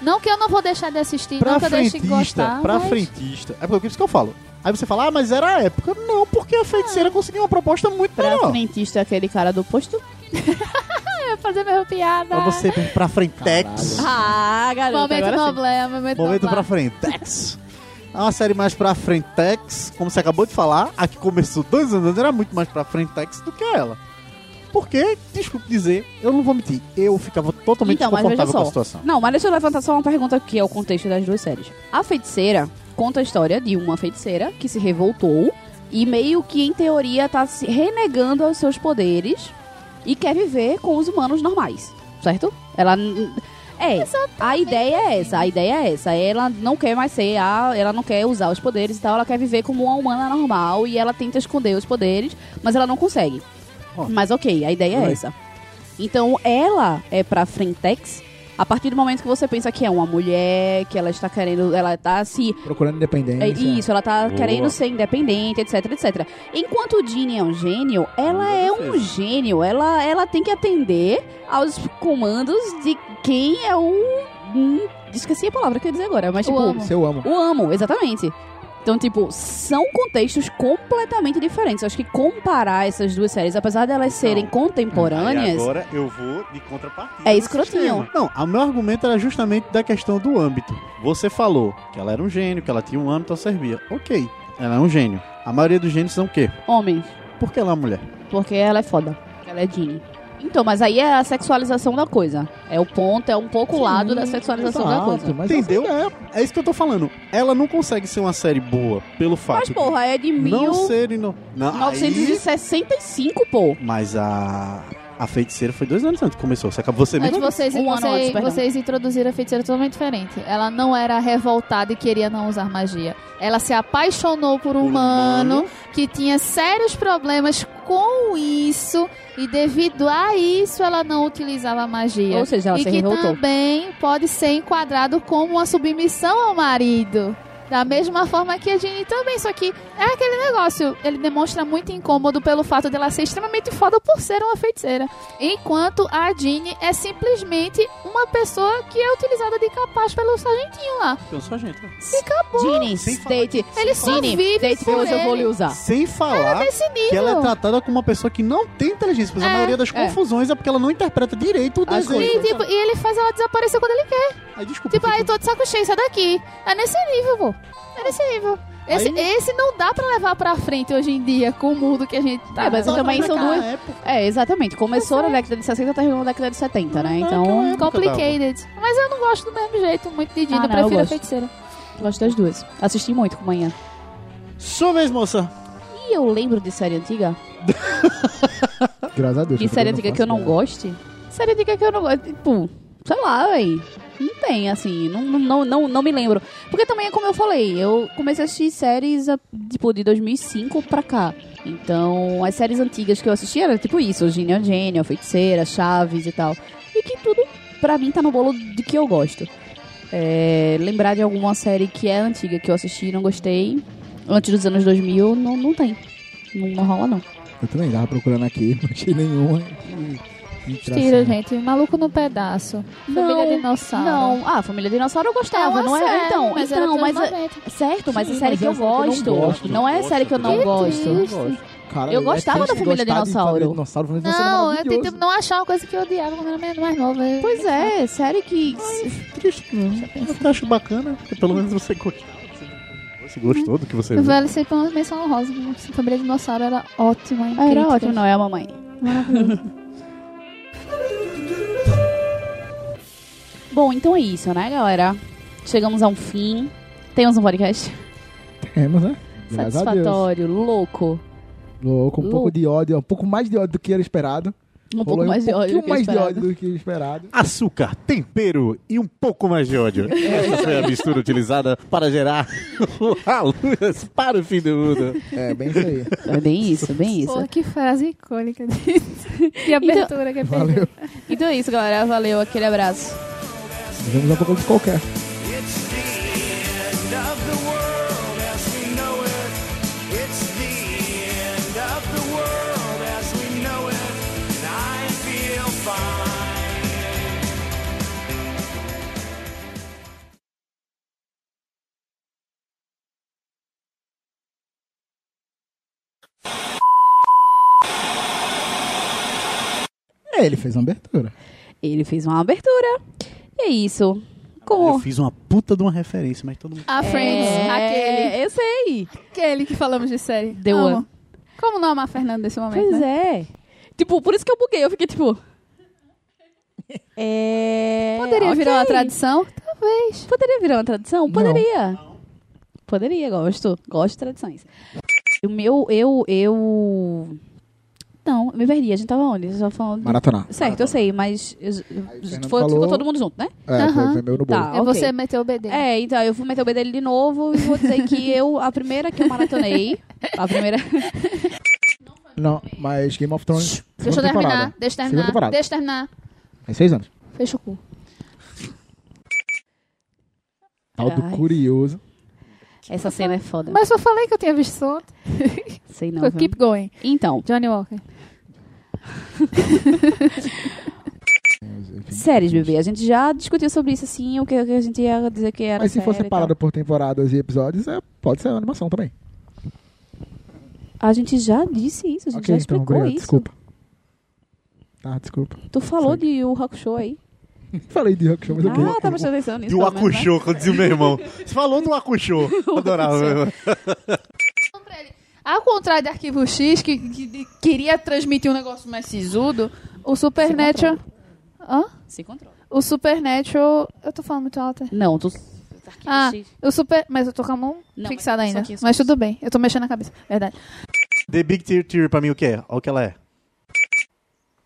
Não que eu não vou deixar de assistir, Pra não que eu deixe de frentista, gostar. pra mas... frentista. É por isso que eu falo. Aí você fala, ah, mas era a época. Não, porque a feiticeira conseguiu uma proposta muito Pra melhor. frentista, aquele cara do posto. Eu ia fazer minha piada. Pra você, pra frentex. Ah, garoto. Momento agora noblé, momento, Momento noblé. pra frentex. É uma série mais pra frentex, como você acabou de falar. A que começou dois anos era muito mais pra frentex do que ela. Porque, desculpe dizer, eu não vou mentir, eu ficava totalmente Então, desconfortável com a situação. Não, mas deixa eu levantar só uma pergunta que é o contexto das duas séries. A feiticeira conta a história de uma feiticeira que se revoltou e meio que, em teoria, tá se renegando aos seus poderes e quer viver com os humanos normais, certo? Ela... É, a ideia é essa, a ideia é essa. Ela não quer mais ser a. Ela não quer usar os poderes e tal, ela quer viver como uma humana normal e ela tenta esconder os poderes, mas ela não consegue. Ó. Mas ok, a ideia é essa. Então ela é pra Frentex a partir do momento que você pensa que é uma mulher, que ela está querendo. Ela tá se. Procurando independência. É isso, ela tá Boa. querendo ser independente, etc, etc. Enquanto o Dini é um gênio, ela é um gênio. Ela, ela tem que atender aos comandos de quem é o. Esqueci a palavra que eu ia dizer agora, mas O tipo. amo. Se eu amo. O amo, exatamente. Então, tipo, são contextos completamente diferentes. Eu acho que comparar essas duas séries, apesar de elas serem Aí contemporâneas, agora eu vou de contrapartida. É escrotinho. Não, o meu argumento era justamente da questão do âmbito. Você falou que ela era um gênio, que ela tinha um âmbito, ela servia. Ok, ela é um gênio. A maioria dos gênios são o quê? homens, Porque ela é uma mulher. porque ela é foda. Ela é Dini. Então, mas aí é a sexualização da coisa. É o ponto, é um pouco o lado da sexualização da coisa. Mas Entendeu? assim, é. É isso que eu tô falando. Ela não consegue ser uma série boa pelo fato Mas, porra, é de de não ser... Não, não, aí- 1965, pô. Mas a... A feiticeira foi dois anos antes que começou. Você acabou você Mas mesmo. vocês, Um vocês, antes, perdão. vocês introduziram a feiticeira totalmente diferente. Ela não era revoltada e queria não usar magia. Ela se apaixonou por um Por um humano humano. que tinha sérios problemas com isso e devido a isso ela não utilizava magia. Ou seja, ela e se que revoltou. também pode ser enquadrado como uma submissão ao marido. Da mesma forma que a Jenny também, só que é aquele negócio, ele demonstra muito incômodo pelo fato dela ser extremamente foda por ser uma feiticeira. Enquanto a Jeanne é simplesmente uma pessoa que é utilizada de capaz pelo sargentinho lá. Eu sou a gente. Dini, Sem falar date. Ele só Dini, vive date que por hoje eu vou ele. lhe usar. Sem falar Nesse nível. que ela é tratada como uma pessoa que não tem inteligência. Pois a É, maioria das é. confusões é porque ela não interpreta direito o As desenho. E, tipo, e ele faz ela desaparecer quando ele quer. Aí, desculpa. Tipo, aí tô de saco cheio, sai daqui. É nesse nível, pô. É nesse nível. Esse, Aí- esse não dá pra levar pra frente hoje em dia com o mundo que a gente tá. É, mas também são duas. época. É, exatamente. Começou na década de 60 terminou na década de 70, né? Então, época Complicated. Mas eu não gosto do mesmo jeito, muito de Dini, Ah, eu não, eu prefiro a feiticeira. gosto das duas. Assisti muito com manhã. Sua vez, moça. E eu lembro de série antiga. Graças a Deus. De série antiga que eu não goste. Série antiga que eu não gosto. Tipo, sei lá, véi. Não tem, assim. Não, não, não, não me lembro. Porque também é como eu falei. Eu comecei a assistir séries, ah, tipo, de 2005 pra cá. Então, as séries antigas que eu assisti era tipo isso. Gênio Gênio, Feiticeira, Chaves e tal. E que tudo, pra mim, tá no bolo de que eu gosto. É, lembrar de alguma série que é antiga, que eu assisti e não gostei. Antes dos anos 2000, não, não tem. Não, não rola, não. Eu também tava procurando aqui, não achei nenhuma. E- e Tira, tracinho. gente. Maluco no pedaço. Família Não, Dinossauro. Não, ah, Família Dinossauro eu É gostava, uma não é? série, então, mas então, mas é- 90. certo, mas Sim, a série mas que é eu eu não gosto. Não é a série que eu não Que gosto. Eu. Cara, Eu gostava é da Família Dinossauro. Família Dinossauro. Família é Não, eu maravilhoso. tento não achar uma coisa que eu odiava quando era mais mais nova. Pois é, série que. Triste, não. Eu acho bacana, porque pelo menos você gostou. Você gostou do que você Eu viu. vale sempre uma menção honrosa. Família Dinossauro era ótima. Era ótimo, não é a mamãe. Bom, então é isso, né, galera? Chegamos a um fim. Temos um podcast. Temos, né? Graças a Deus. Satisfatório, louco. Louco, um Louco. pouco de ódio, um pouco mais de ódio do que era esperado. Um pouco mais de ódio. Um pouquinho mais de ódio do que esperado. Açúcar, tempero e um pouco mais de ódio. Essa foi a mistura utilizada para gerar alugas para o fim do mundo. É, bem isso aí. É bem isso, bem isso. Porra, que frase icônica disso. E abertura que é Valeu. Então é isso, galera. Valeu, aquele abraço. Vamos um pouco de qualquer. It's the end of the É, ele fez uma abertura. Ele fez uma abertura. E é isso. Eu Como... fiz uma puta de uma referência, mas todo mundo. A Friends, aquele. É, eu sei. Aquele que falamos de série. The Amo. Como não amar Fernando nesse momento, Pois né? é. Tipo, por isso que eu buguei. Eu fiquei tipo... É... Poderia virar uma tradição? Talvez. Poderia virar uma tradição? Não. Poderia. Poderia, gosto. Gosto de tradições. O meu, eu, eu... Não, me perdi. A gente tava onde? Gente tava falando... Maratonar. Certo, eu sei, mas... eu- foi, falou- Ficou todo mundo junto, né? É, foi, foi meu no bolo. Tá. É ok. você meter o BD. É, então, eu vou meter o B dele de novo e vou dizer que eu, a primeira que eu maratonei, a primeira... Não, mas Game of Thrones. Deixa eu terminar, temporada. deixa eu terminar, deixa eu terminar. Tem seis anos. Fecha o cu. Tal do Ai. curioso. Essa cena é foda. Mas eu falei que eu tinha visto ontem. Sei não? Keep going. Então, Johnny Walker. séries, bebê. A gente já discutiu sobre isso, assim, o que, o a gente ia dizer que era Mas se for separado por temporadas e episódios, é, pode ser animação também. A gente já disse isso, a gente ok, já então, explicou obrigado. isso. Desculpa. Tá, desculpa. Tu falou Segue. de Yu Hakusho aí. Falei de Hakusho, mas ok. Ah, tá prestando atenção nisso. E o pelo menos, né? Quando dizia o meu irmão. Você falou do Acuxô. Adorava. Ao contrário de Arquivo X, que, que- que queria transmitir um negócio mais sisudo, o Supernatural... Hã? Se controla. O Supernatural... Eu tô falando muito alto. é? Não, tu... Ah, o Super... Mas eu tô com a mão Não, fixada mas ainda. aqui, só mas tudo bem. Eu tô mexendo a cabeça. Verdade. The Big Tear Tear pra mim o que é? Olha o que ela é.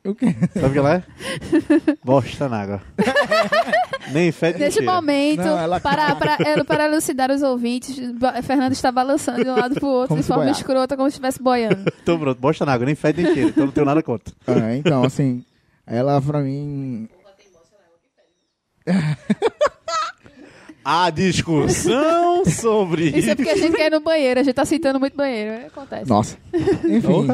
O quê? Sabe o que ela é? Bosta na água. Nem fede cheira. momento, Não, ela- para, para, é, para elucidar os ouvintes, Ba- Fernando está balançando de um lado pro outro Como de se forma boiar. escrota, como se estivesse boiando. Então pronto, bosta na água, nem fede nem cheira. Então não tenho nada contra. Ah, então, assim, ela pra mim. A discussão sobre Isso é porque a gente quer ir no banheiro, a gente tá citando muito banheiro. Acontece. Nossa. Enfim.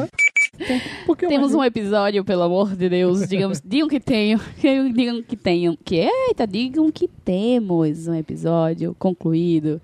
Temos um episódio, pelo amor de Deus. Digamos, digam que tenham. Digam que tenham. Que, eita, digam que temos um episódio concluído